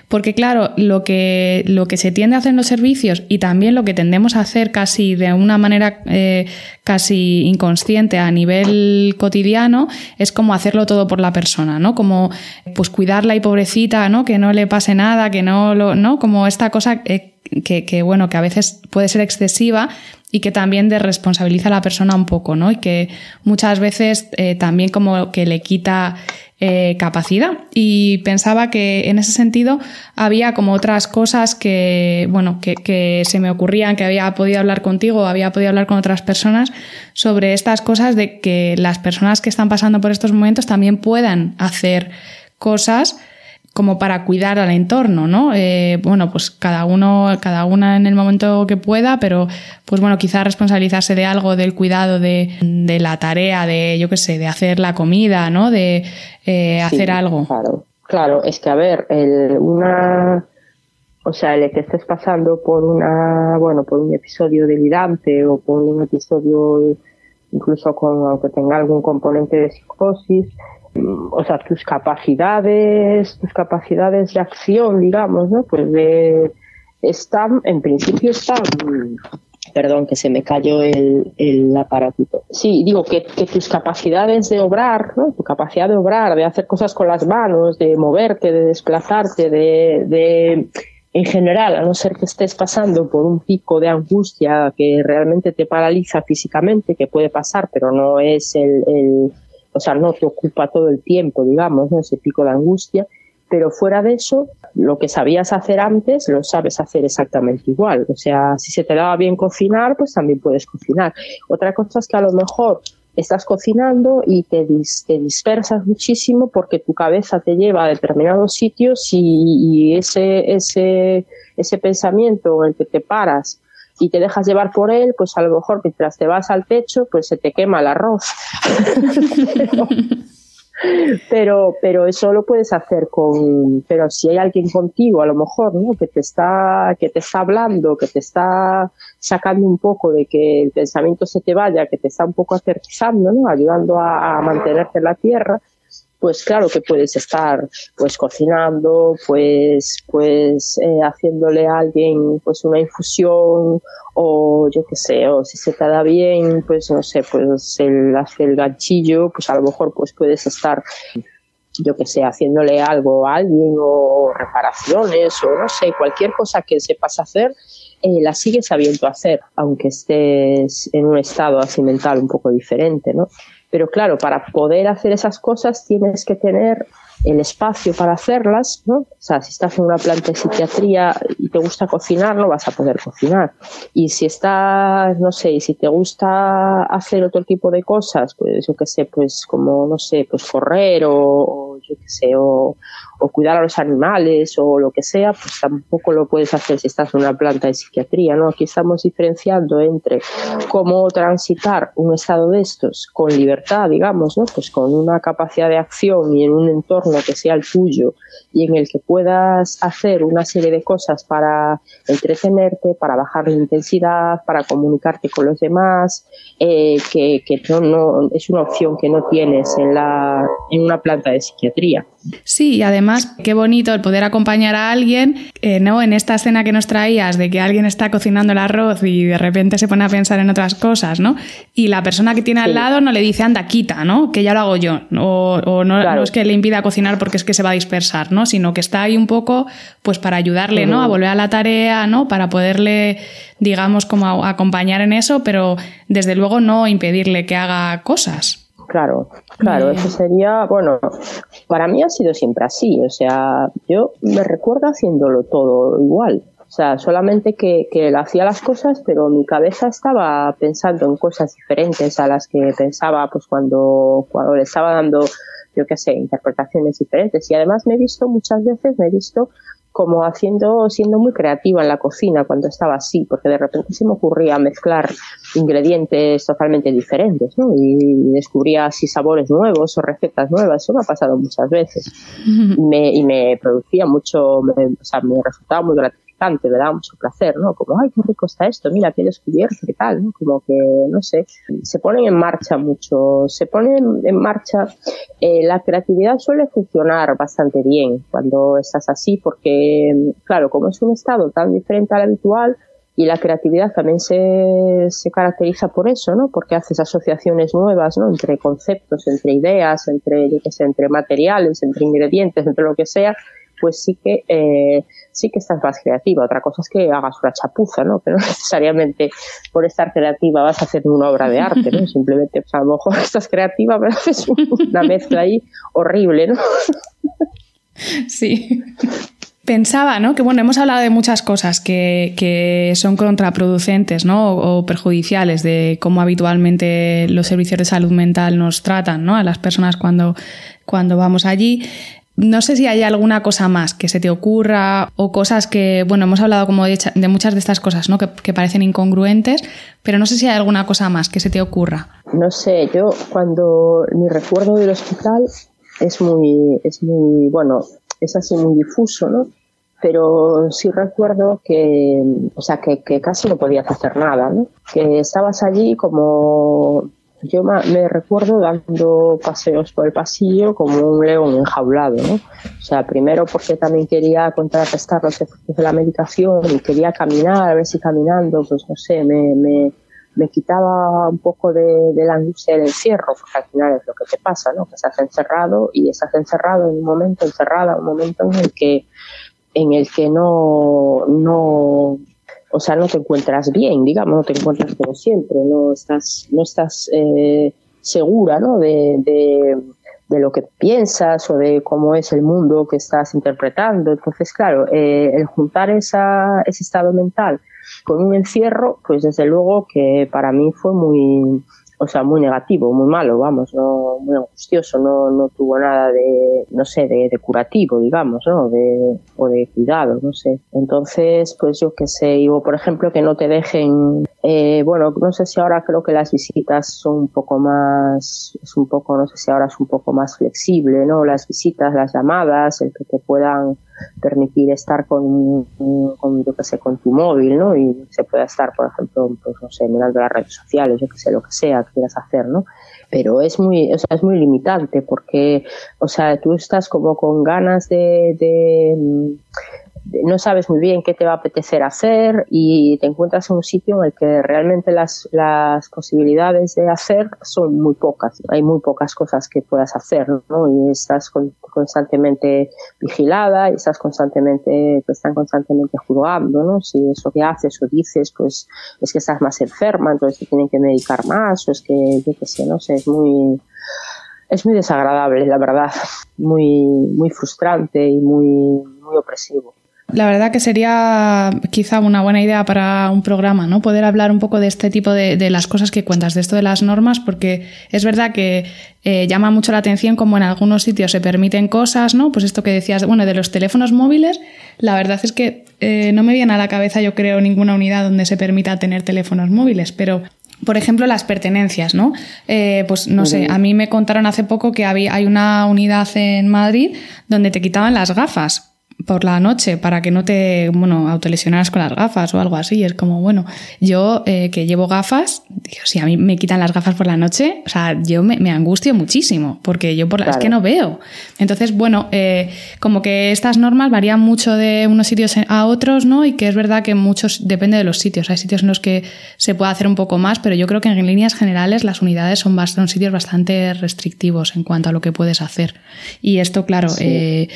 Porque claro, lo que, lo que se tiende a hacer en los servicios y también lo que tendemos a hacer casi de una manera eh, casi inconsciente a nivel cotidiano es como hacerlo todo por la persona, ¿no? Como pues cuidarla y pobrecita, ¿no? Que no le pase nada, que no lo, ¿no? Como esta cosa eh, que, bueno, que a veces puede ser excesiva y que también desresponsabiliza a la persona un poco, ¿no? Y que muchas veces eh, también como que le quita eh, capacidad. Y pensaba que en ese sentido había como otras cosas que, bueno, que, que, se me ocurrían, que había podido hablar contigo, había podido hablar con otras personas sobre estas cosas de que las personas que están pasando por estos momentos también puedan hacer cosas como para cuidar al entorno, ¿no? Eh, bueno, pues cada uno, cada una en el momento que pueda, pero pues bueno, quizá responsabilizarse de algo, del cuidado de, de la tarea, de, yo qué sé, de hacer la comida, ¿no? De eh, hacer algo. Claro, claro, es que a ver, el, una, o sea, el que estés pasando por una, bueno, por un episodio delirante o por un episodio incluso con, aunque tenga algún componente de psicosis, o sea, tus capacidades, tus capacidades de acción, digamos, ¿no? Pues de, están, en principio están, perdón, que se me cayó el, el aparatito. Sí, digo que, tus capacidades de obrar, ¿no? Tu capacidad de obrar, de hacer cosas con las manos, de moverte, de desplazarte, de, de en general, a no ser que estés pasando por un pico de angustia que realmente te paraliza físicamente, que puede pasar, pero no es el o sea, no te ocupa todo el tiempo, digamos, ese pico de angustia, pero fuera de eso, lo que sabías hacer antes, lo sabes hacer exactamente igual. O sea, si se te daba bien cocinar, pues también puedes cocinar. Otra cosa es que a lo mejor estás cocinando y te, dispersas muchísimo porque tu cabeza te lleva a determinados sitios y, y ese, ese, ese pensamiento en el que te paras y te dejas llevar por él, pues a lo mejor mientras te vas al techo, pues se te quema el arroz. pero, pero eso lo puedes hacer con, pero si hay alguien contigo, a lo mejor, ¿no? Que te está, que te está hablando, que te está sacando un poco de que el pensamiento se te vaya, que te está un poco aterrizando, ¿no? Ayudando a, a mantenerte en la tierra, pues claro que puedes estar pues cocinando, pues pues eh, haciéndole a alguien pues una infusión o yo qué sé, o si se te da bien, pues no sé, pues el hacer el ganchillo, pues a lo mejor pues puedes estar yo que sé, haciéndole algo a alguien o reparaciones o no sé, cualquier cosa que sepas hacer, eh, la sigues sabiendo hacer, aunque estés en un estado así mental un poco diferente, ¿no? Pero claro, para poder hacer esas cosas tienes que tener el espacio para hacerlas, ¿no? O sea, si estás en una planta de psiquiatría y te gusta cocinar, no vas a poder cocinar. Y si estás, no sé, y si te gusta hacer otro tipo de cosas, pues yo qué sé, pues como, no sé, pues correr o, yo qué sé, o, o, cuidar a los animales o lo que sea, pues tampoco lo puedes hacer si estás en una planta de psiquiatría, ¿no? Aquí estamos diferenciando entre cómo transitar un estado de estos con libertad, digamos, ¿no? Pues con una capacidad de acción y en un entorno que sea el tuyo y en el que puedas hacer una serie de cosas para entretenerte, para bajar la intensidad, para comunicarte con los demás, eh, que, no, es una opción que no tienes en, la, en una planta de psiquiatría. Sí, y además, qué bonito el poder acompañar a alguien, eh, ¿no? En esta escena que nos traías de que alguien está cocinando el arroz y de repente se pone a pensar en otras cosas, ¿no? Y la persona que tiene al lado no le dice, anda, quita, ¿no? Que ya lo hago yo. O, no, no, es que le impida cocinar porque es que se va a dispersar, ¿no? Sino que está ahí un poco, pues para ayudarle, ¿no? A volver a la tarea, ¿no? Para poderle, digamos, como acompañar en eso, pero desde luego no impedirle que haga cosas. Claro, claro, eso sería, bueno, para mí ha sido siempre así, o sea, yo me recuerdo haciéndolo todo igual, o sea, solamente que, que él hacía las cosas, pero mi cabeza estaba pensando en cosas diferentes a las que pensaba pues cuando, cuando le estaba dando, yo qué sé, interpretaciones diferentes. Y además me he visto muchas veces, me he visto como haciendo, siendo muy creativa en la cocina cuando estaba así, porque de repente se me ocurría mezclar ingredientes totalmente diferentes, ¿no? Y descubría así sabores nuevos o recetas nuevas. Eso me ha pasado muchas veces. Y me, y me producía mucho, o sea, me resultaba muy gratificante me daba mucho placer, ¿no? Como, ay, qué rico está esto, mira, qué descubierto, qué tal, ¿no? Como que, no sé, se ponen en marcha mucho, se ponen en marcha, eh, la creatividad suele funcionar bastante bien cuando estás así, porque, claro, como es un estado tan diferente al habitual, y la creatividad también se, se caracteriza por eso, ¿no? Porque haces asociaciones nuevas, ¿no? Entre conceptos, entre ideas, entre, entre materiales, entre ingredientes, entre lo que sea, pues sí que eh, sí que estás más creativa. Otra cosa es que hagas una chapuza, ¿no? Pero no necesariamente por estar creativa vas a hacer una obra de arte, ¿no? Simplemente, pues, a lo mejor estás creativa, pero haces una mezcla ahí horrible, ¿no? Sí. Pensaba, ¿no? Que bueno, hemos hablado de muchas cosas que, que, son contraproducentes, ¿no? O perjudiciales de cómo habitualmente los servicios de salud mental nos tratan, ¿no? A las personas cuando, cuando vamos allí. No sé si hay alguna cosa más que se te ocurra o cosas que, bueno, hemos hablado como de, muchas de estas cosas, ¿no? Que, parecen incongruentes, pero no sé si hay alguna cosa más que se te ocurra. No sé, yo cuando mi recuerdo del hospital es muy, es muy, bueno, es así muy difuso, ¿no? Pero sí recuerdo que, o sea, que, que casi no podías hacer nada, ¿no? Que estabas allí como yo me recuerdo dando paseos por el pasillo como un león enjaulado, ¿no? O sea, primero porque también quería contrarrestar los efectos de la medicación y quería caminar, a ver si caminando, pues no sé, me, me, me quitaba un poco de, de, la angustia del encierro, porque al final es lo que te pasa, ¿no? Que estás encerrado y estás encerrado en un momento, encerrada, un momento en el que, en el que no, no, o sea, no te encuentras bien, digamos, no te encuentras como siempre, no estás, no estás eh, segura, ¿no? De, de, lo que piensas o de cómo es el mundo que estás interpretando. Entonces, claro, eh, el juntar esa, ese estado mental con un encierro, pues desde luego que para mí fue muy, o sea, muy negativo, muy malo, vamos, no, muy angustioso, no, no tuvo nada de, no sé, de, curativo, digamos, ¿no? De, o de cuidado, no sé. Entonces, pues yo qué sé, digo, por ejemplo, que no te dejen, eh, bueno, no sé si ahora creo que las visitas son un poco más, es un poco, no sé si ahora es un poco más flexible, ¿no? Las visitas, las llamadas, el que te puedan permitir estar con, con yo que sé, con tu móvil, ¿no? Y se pueda estar, por ejemplo, pues no sé, mirando las redes sociales, yo que sé, lo que sea que quieras hacer, ¿no? Pero es muy, o sea, es muy limitante porque, o sea, tú estás como con ganas de, de no sabes muy bien qué te va a apetecer hacer y te encuentras en un sitio en el que realmente las, las posibilidades de hacer son muy pocas. Hay muy pocas cosas que puedas hacer, ¿no? Y estás constantemente vigilada y estás constantemente, te están constantemente juzgando, ¿no? Si eso que haces o dices, pues es que estás más enferma, entonces te tienen que medicar más o es que, yo qué sé, no sé, es muy es muy desagradable, la verdad, muy, muy frustrante y muy, muy opresivo. La verdad que sería quizá una buena idea para un programa, ¿no? Poder hablar un poco de este tipo de, de las cosas que cuentas, de esto de las normas, porque es verdad que eh, llama mucho la atención como en algunos sitios se permiten cosas, ¿no? Pues esto que decías, bueno, de los teléfonos móviles, la verdad es que eh, no me viene a la cabeza, yo creo, ninguna unidad donde se permita tener teléfonos móviles, pero por ejemplo, las pertenencias, ¿no? Eh, pues no sé, a mí me contaron hace poco que había, hay una unidad en Madrid donde te quitaban las gafas por la noche para que no te, bueno, autolesionaras con las gafas o algo así. Es como, bueno, yo eh, que llevo gafas, digo, si a mí me quitan las gafas por la noche, o sea, yo me, me angustio muchísimo porque yo por la, es que no veo. Entonces, bueno, eh, como que estas normas varían mucho de unos sitios a otros, ¿no? Y que es verdad que muchos, depende de los sitios. Hay sitios en los que se puede hacer un poco más, pero yo creo que en líneas generales las unidades son, son sitios bastante restrictivos en cuanto a lo que puedes hacer. Y esto, claro, eh,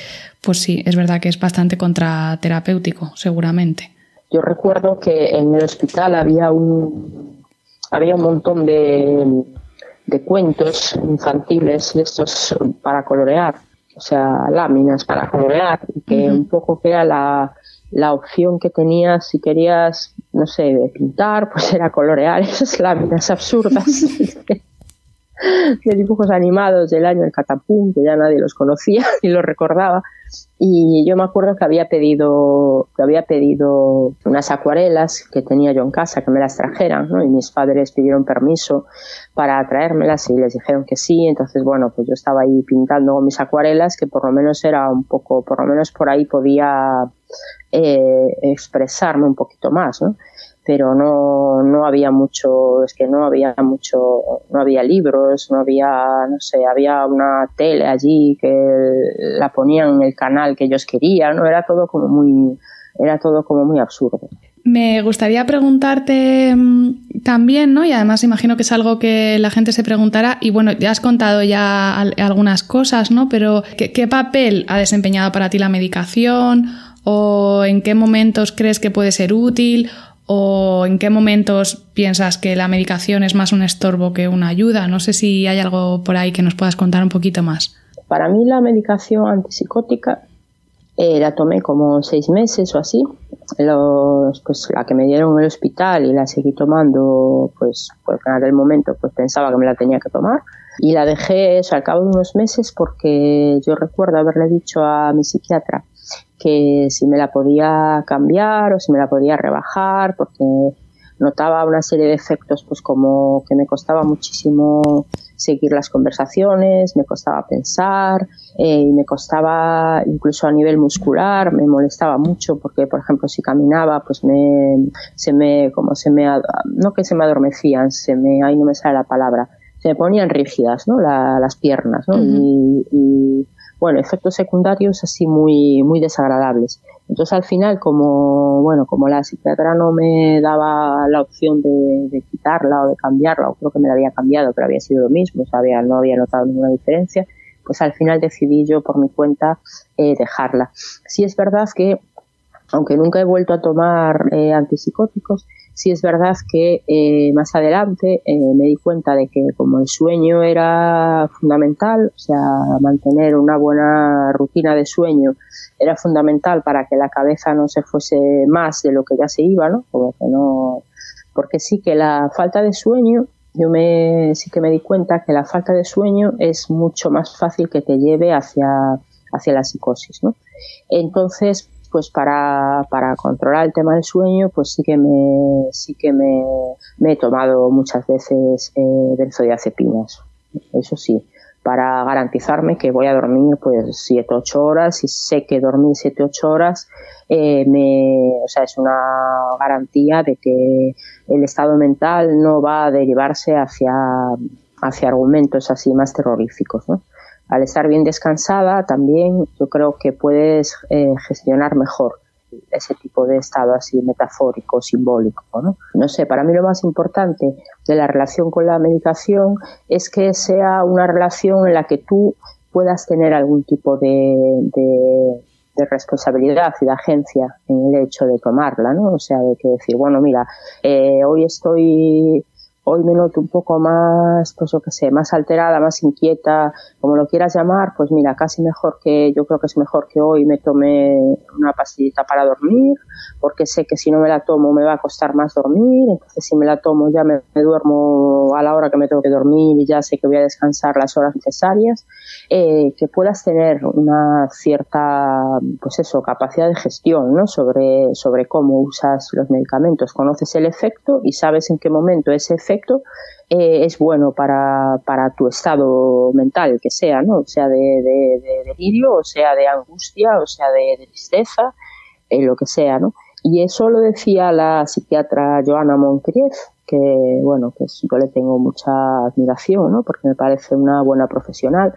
pues sí, es verdad que es bastante contraterapéutico, seguramente. Yo recuerdo que en el hospital había un, había un montón de, de cuentos infantiles estos para colorear, o sea, láminas para colorear, y que un poco que era la, la opción que tenías si querías, no sé, de pintar, pues era colorear esas láminas absurdas. de dibujos animados del año El Catapum, que ya nadie los conocía y los recordaba. Y yo me acuerdo que había pedido, que había pedido unas acuarelas que tenía yo en casa, que me las trajeran, ¿no? Y mis padres pidieron permiso para traérmelas y les dijeron que sí. Entonces, bueno, pues yo estaba ahí pintando mis acuarelas, que por lo menos era un poco, por lo menos por ahí podía eh, expresarme un poquito más, ¿no? Pero no, no había mucho, es que no había mucho, no había libros, no había, no sé, había una tele allí que la ponían en el canal que ellos querían, ¿no? Era todo como muy, era todo como muy absurdo. Me gustaría preguntarte mm, también, ¿no? Y además imagino que es algo que la gente se preguntará, y bueno, ya has contado ya algunas cosas, ¿no? Pero ¿qué, qué papel ha desempeñado para ti la medicación? ¿O en qué momentos crees que puede ser útil? ¿O en qué momentos piensas que la medicación es más un estorbo que una ayuda? No sé si hay algo por ahí que nos puedas contar un poquito más. Para mí la medicación antipsicótica eh, la tomé como seis meses o así. Los, pues la que me dieron en el hospital y la seguí tomando, pues porque en aquel momento pues pensaba que me la tenía que tomar. Y la dejé al cabo de unos meses porque yo recuerdo haberle dicho a mi psiquiatra que si me la podía cambiar o si me la podía rebajar, porque notaba una serie de efectos, pues como que me costaba muchísimo seguir las conversaciones, me costaba pensar eh, y me costaba incluso a nivel muscular, me molestaba mucho porque, por ejemplo, si caminaba, pues me, se me, como se me, no que se me adormecían, se me, ahí no me sale la palabra, se me ponían rígidas, ¿no? las piernas, ¿no? y bueno, efectos secundarios así muy, muy desagradables. Entonces al final, como, bueno, como la psiquiatra no me daba la opción de, quitarla o de cambiarla, o creo que me la había cambiado, pero había sido lo mismo, o no había notado ninguna diferencia, pues al final decidí yo por mi cuenta eh, dejarla. Sí es verdad que, aunque nunca he vuelto a tomar eh, antipsicóticos, Sí es verdad que eh, más adelante eh, me di cuenta de que como el sueño era fundamental, o sea, mantener una buena rutina de sueño era fundamental para que la cabeza no se fuese más de lo que ya se iba, ¿no? Como no, porque sí que la falta de sueño, yo me, sí que me di cuenta que la falta de sueño es mucho más fácil que te lleve hacia, hacia la psicosis, ¿no? Entonces, pues para, para controlar el tema del sueño, pues sí que me, sí que me, he tomado muchas veces eh, benzodiazepinas. Eso sí, para garantizarme que voy a dormir pues 7 8 horas y sé que dormir 7 8 horas eh, me, o sea, es una garantía de que el estado mental no va a derivarse hacia, hacia argumentos así más terroríficos, ¿no? Al estar bien descansada también yo creo que puedes eh, gestionar mejor ese tipo de estado así metafórico, simbólico. ¿no? no sé, para mí lo más importante de la relación con la medicación es que sea una relación en la que tú puedas tener algún tipo de, de, responsabilidad y de agencia en el hecho de tomarla, ¿no? O sea, de que decir, bueno, mira, eh, hoy estoy hoy me noto un poco más, pues yo qué sé, más alterada, más inquieta, como lo quieras llamar, pues mira, casi mejor que, yo creo que es mejor que hoy me tome una pastillita para dormir, porque sé que si no me la tomo me va a costar más dormir, entonces si me la tomo ya me, duermo a la hora que me tengo que dormir y ya sé que voy a descansar las horas necesarias, eh, que puedas tener una cierta, pues eso, capacidad de gestión, ¿no? Sobre, sobre cómo usas los medicamentos, conoces el efecto y sabes en qué momento ese efecto eh, es bueno para, para, tu estado mental, que sea, ¿no? sea de, de, delirio, o sea de angustia, o sea de, tristeza, eh, lo que sea, ¿no? Y eso lo decía la psiquiatra Joana Moncrief, que, bueno, que yo le tengo mucha admiración, ¿no? Porque me parece una buena profesional.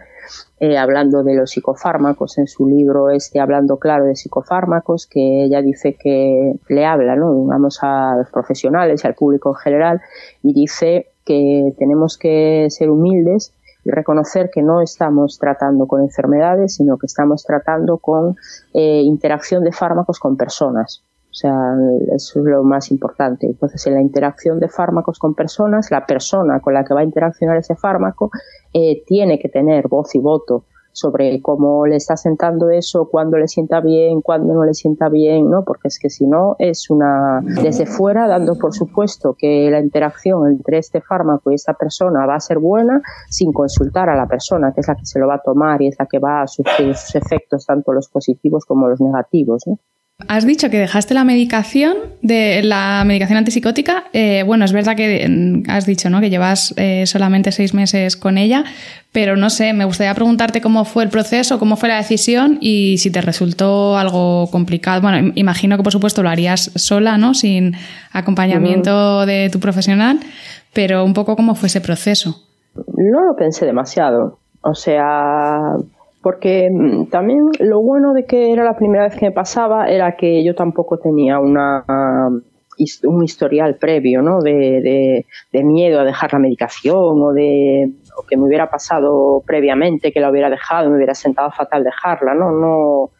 Eh, hablando de los psicofármacos en su libro este hablando claro de psicofármacos que ella dice que le habla no digamos a los profesionales y al público en general y dice que tenemos que ser humildes y reconocer que no estamos tratando con enfermedades sino que estamos tratando con eh, interacción de fármacos con personas o sea, eso es lo más importante. Entonces, en la interacción de fármacos con personas, la persona con la que va a interaccionar ese fármaco eh, tiene que tener voz y voto sobre cómo le está sentando eso, cuándo le sienta bien, cuándo no le sienta bien, ¿no? Porque es que si no es una desde fuera dando por supuesto que la interacción entre este fármaco y esta persona va a ser buena sin consultar a la persona que es la que se lo va a tomar y es la que va a sufrir sus efectos tanto los positivos como los negativos, ¿no? Has dicho que dejaste la medicación, de la medicación antipsicótica. Eh, bueno, es verdad que mm, has dicho ¿no? que llevas eh, solamente seis meses con ella, pero no sé, me gustaría preguntarte cómo fue el proceso, cómo fue la decisión y si te resultó algo complicado. Bueno, imagino que por supuesto lo harías sola, ¿no? Sin acompañamiento de tu profesional, pero un poco cómo fue ese proceso. No lo pensé demasiado. O sea, porque mm, también lo bueno de que era la primera vez que me pasaba era que yo tampoco tenía una un historial previo ¿no? de, de, miedo a dejar la medicación o de o que me hubiera pasado previamente que la hubiera dejado me hubiera sentado fatal dejarla no no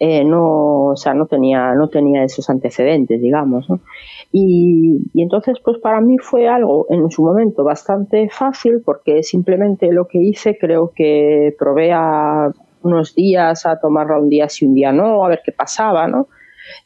eh, no o sea no tenía no tenía esos antecedentes digamos ¿no? y, y entonces pues para mí fue algo en su momento bastante fácil porque simplemente lo que hice creo que probé a unos días a tomarla un día sí un día no a ver qué pasaba no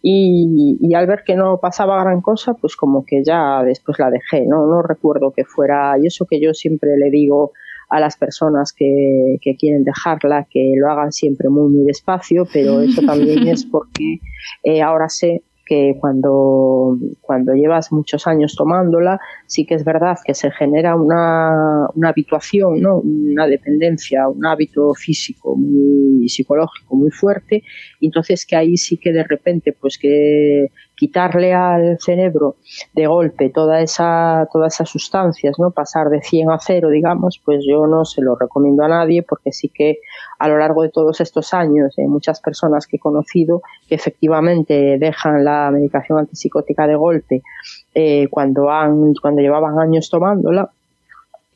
y, y, al ver que no pasaba gran cosa, pues como que ya después la dejé, ¿no? No recuerdo que fuera, y eso que yo siempre le digo a las personas que, que quieren dejarla, que lo hagan siempre muy, muy despacio, pero eso también es porque eh, ahora sé que cuando, cuando llevas muchos años tomándola, sí que es verdad que se genera una, una habituación, ¿no? una dependencia, un hábito físico muy psicológico muy fuerte, y entonces que ahí sí que de repente, pues que quitarle al cerebro de golpe toda esa, todas esas sustancias, ¿no? Pasar de 100 a 0, digamos, pues yo no se lo recomiendo a nadie porque sí que a lo largo de todos estos años, hay muchas personas que he conocido que efectivamente dejan la medicación antipsicótica de golpe eh, cuando, han, cuando llevaban años tomándola,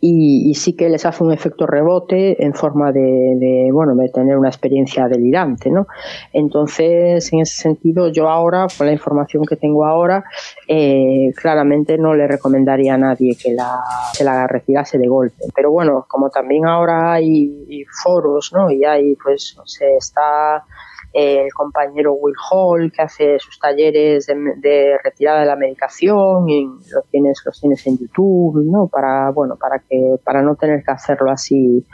y, sí que les hace un efecto rebote en forma de, bueno de tener una experiencia delirante no entonces en ese sentido yo ahora con la información que tengo ahora eh, claramente no le recomendaría a nadie que la se la retirase de golpe. Pero bueno como también ahora hay foros no y hay pues se está el compañero Will Hall que hace sus talleres de, retirada de la medicación y los tienes los tienes en YouTube no para bueno para que para no tener que hacerlo así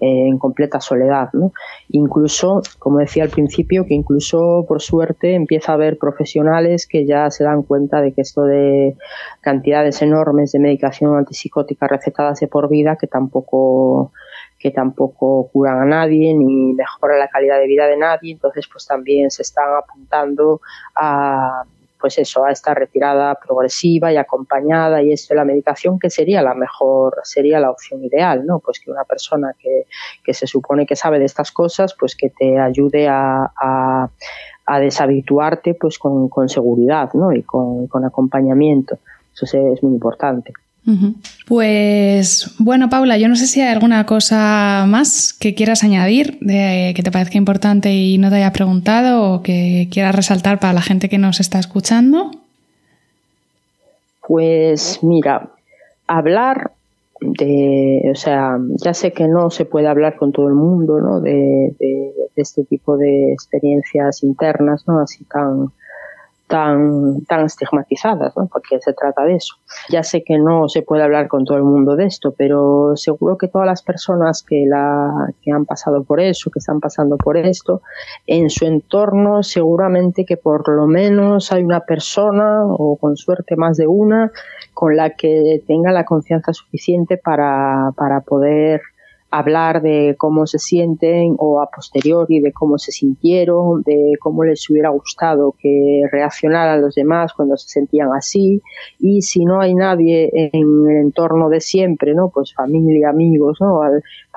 eh, en completa soledad no incluso como decía al principio que incluso por suerte empieza a haber profesionales que ya se dan cuenta de que esto de cantidades enormes de medicación antipsicótica recetadas de por vida que tampoco que tampoco curan a nadie ni mejoran la calidad de vida de nadie, entonces pues también se están apuntando a pues eso, a esta retirada progresiva y acompañada y esto de la medicación que sería la mejor, sería la opción ideal, ¿no? Pues que una persona que, que se supone que sabe de estas cosas, pues que te ayude a, a deshabituarte pues con, con seguridad ¿no? y con, con acompañamiento. Eso es muy importante. Pues bueno, Paula, yo no sé si hay alguna cosa más que quieras añadir, de, que te parezca importante y no te haya preguntado o que quieras resaltar para la gente que nos está escuchando. Pues mira, hablar de, o sea, ya sé que no se puede hablar con todo el mundo, ¿no? De, de este tipo de experiencias internas, ¿no? Así tan, tan, tan estigmatizadas, ¿no? porque se trata de eso. Ya sé que no se puede hablar con todo el mundo de esto, pero seguro que todas las personas que, la, que han pasado por eso, que están pasando por esto, en su entorno seguramente que por lo menos hay una persona, o con suerte más de una, con la que tenga la confianza suficiente para, para poder hablar de cómo se sienten o a posteriori de cómo se sintieron, de cómo les hubiera gustado que reaccionaran los demás cuando se sentían así y si no hay nadie en el entorno de siempre, ¿no? Pues familia, amigos, ¿no?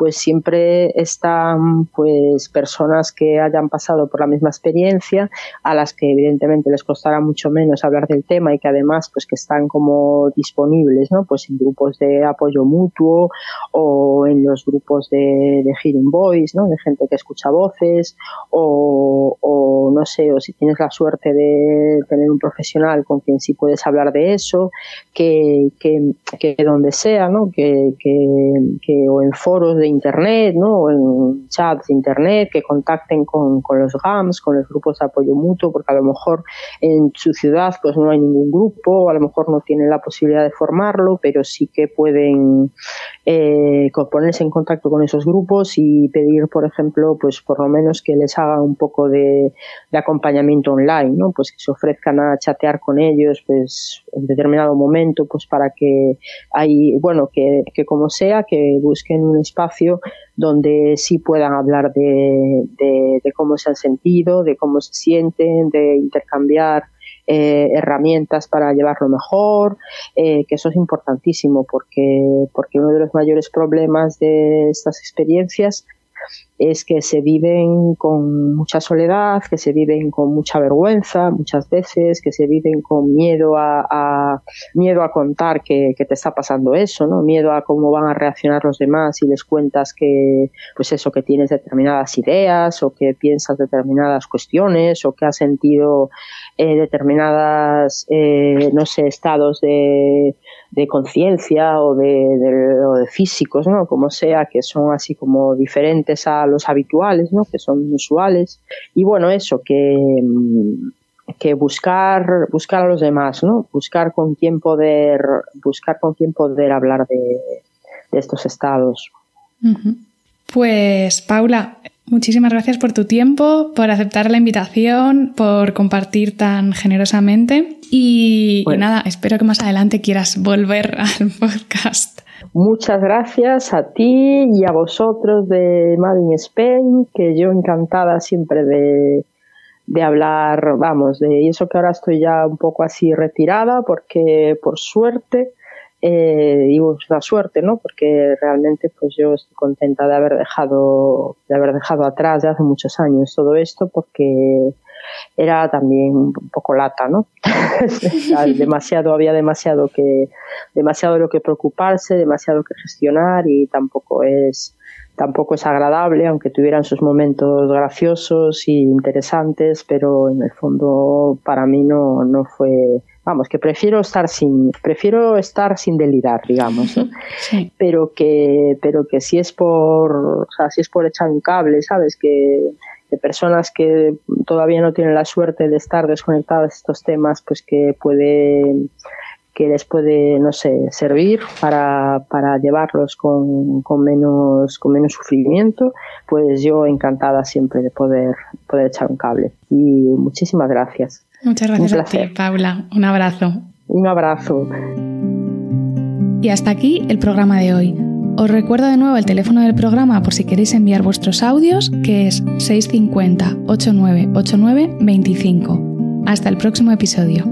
Pues siempre están pues personas que hayan pasado por la misma experiencia a las que evidentemente les costará mucho menos hablar del tema y que además pues que están como disponibles, ¿no? Pues en grupos de apoyo mutuo o en los grupos de, de hearing voice, ¿no? de gente que escucha voces, o, no sé, o si tienes la suerte de tener un profesional con quien sí puedes hablar de eso, que, que, que donde sea, ¿no? Que, que, o en foros de internet, ¿no? en chats de internet, que contacten con, con los GAMS, con los grupos de apoyo mutuo, porque a lo mejor en su ciudad pues no hay ningún grupo, a lo mejor no tienen la posibilidad de formarlo, pero sí que pueden eh, ponerse en contacto con esos grupos y pedir, por ejemplo, pues por lo menos que les haga un poco de, acompañamiento online, ¿no? Pues que se ofrezcan a chatear con ellos, pues en determinado momento, pues para que hay, bueno, que, que como sea, que busquen un espacio donde sí puedan hablar de, cómo se han sentido, de cómo se sienten, de intercambiar eh, herramientas para llevarlo mejor, eh, que eso es importantísimo porque, porque uno de los mayores problemas de estas experiencias es que se viven con mucha soledad, que se viven con mucha vergüenza muchas veces, que se viven con miedo a, miedo a contar que, te está pasando eso, ¿no? Miedo a cómo van a reaccionar los demás y les cuentas que, pues eso, que tienes determinadas ideas o que piensas determinadas cuestiones o que has sentido eh, determinadas, eh, no sé, estados de, de conciencia o de, de físicos, ¿no? Como sea, que son así como diferentes a los habituales, ¿no? que son usuales. Y bueno, eso, que, que buscar, buscar a los demás, ¿no? buscar con quién poder, buscar con quién poder hablar de, estos estados. Pues Paula, muchísimas gracias por tu tiempo, por aceptar la invitación, por compartir tan generosamente y, y nada, espero que más adelante quieras volver al podcast. Muchas gracias a ti y a vosotros de Made in Spain, que yo encantada siempre de, de hablar, vamos, de eso que ahora estoy ya un poco así retirada, porque por suerte, eh, digo la suerte, ¿no? Porque realmente pues yo estoy contenta de haber dejado, de haber dejado atrás de hace muchos años todo esto, porque era también un poco lata, ¿no? demasiado, había demasiado que, demasiado lo que preocuparse, demasiado que gestionar y tampoco es, tampoco es agradable, aunque tuvieran sus momentos graciosos y interesantes, pero en el fondo para mí no, no fue, vamos, que prefiero estar sin, prefiero estar sin delirar, digamos, pero que, pero que si es por, o sea, si es por echar un cable, sabes, que, de personas que todavía no tienen la suerte de estar desconectadas de estos temas, pues que puede que les puede, no sé, servir para, para llevarlos con, con, menos, con menos sufrimiento, pues yo encantada siempre de poder, poder echar un cable. Y muchísimas gracias. Muchas gracias a ti, Paula. Un abrazo. Un abrazo. Y hasta aquí el programa de hoy. Os recuerdo de nuevo el teléfono del programa por si queréis enviar vuestros audios, que es 650 8989 25. Hasta el próximo episodio.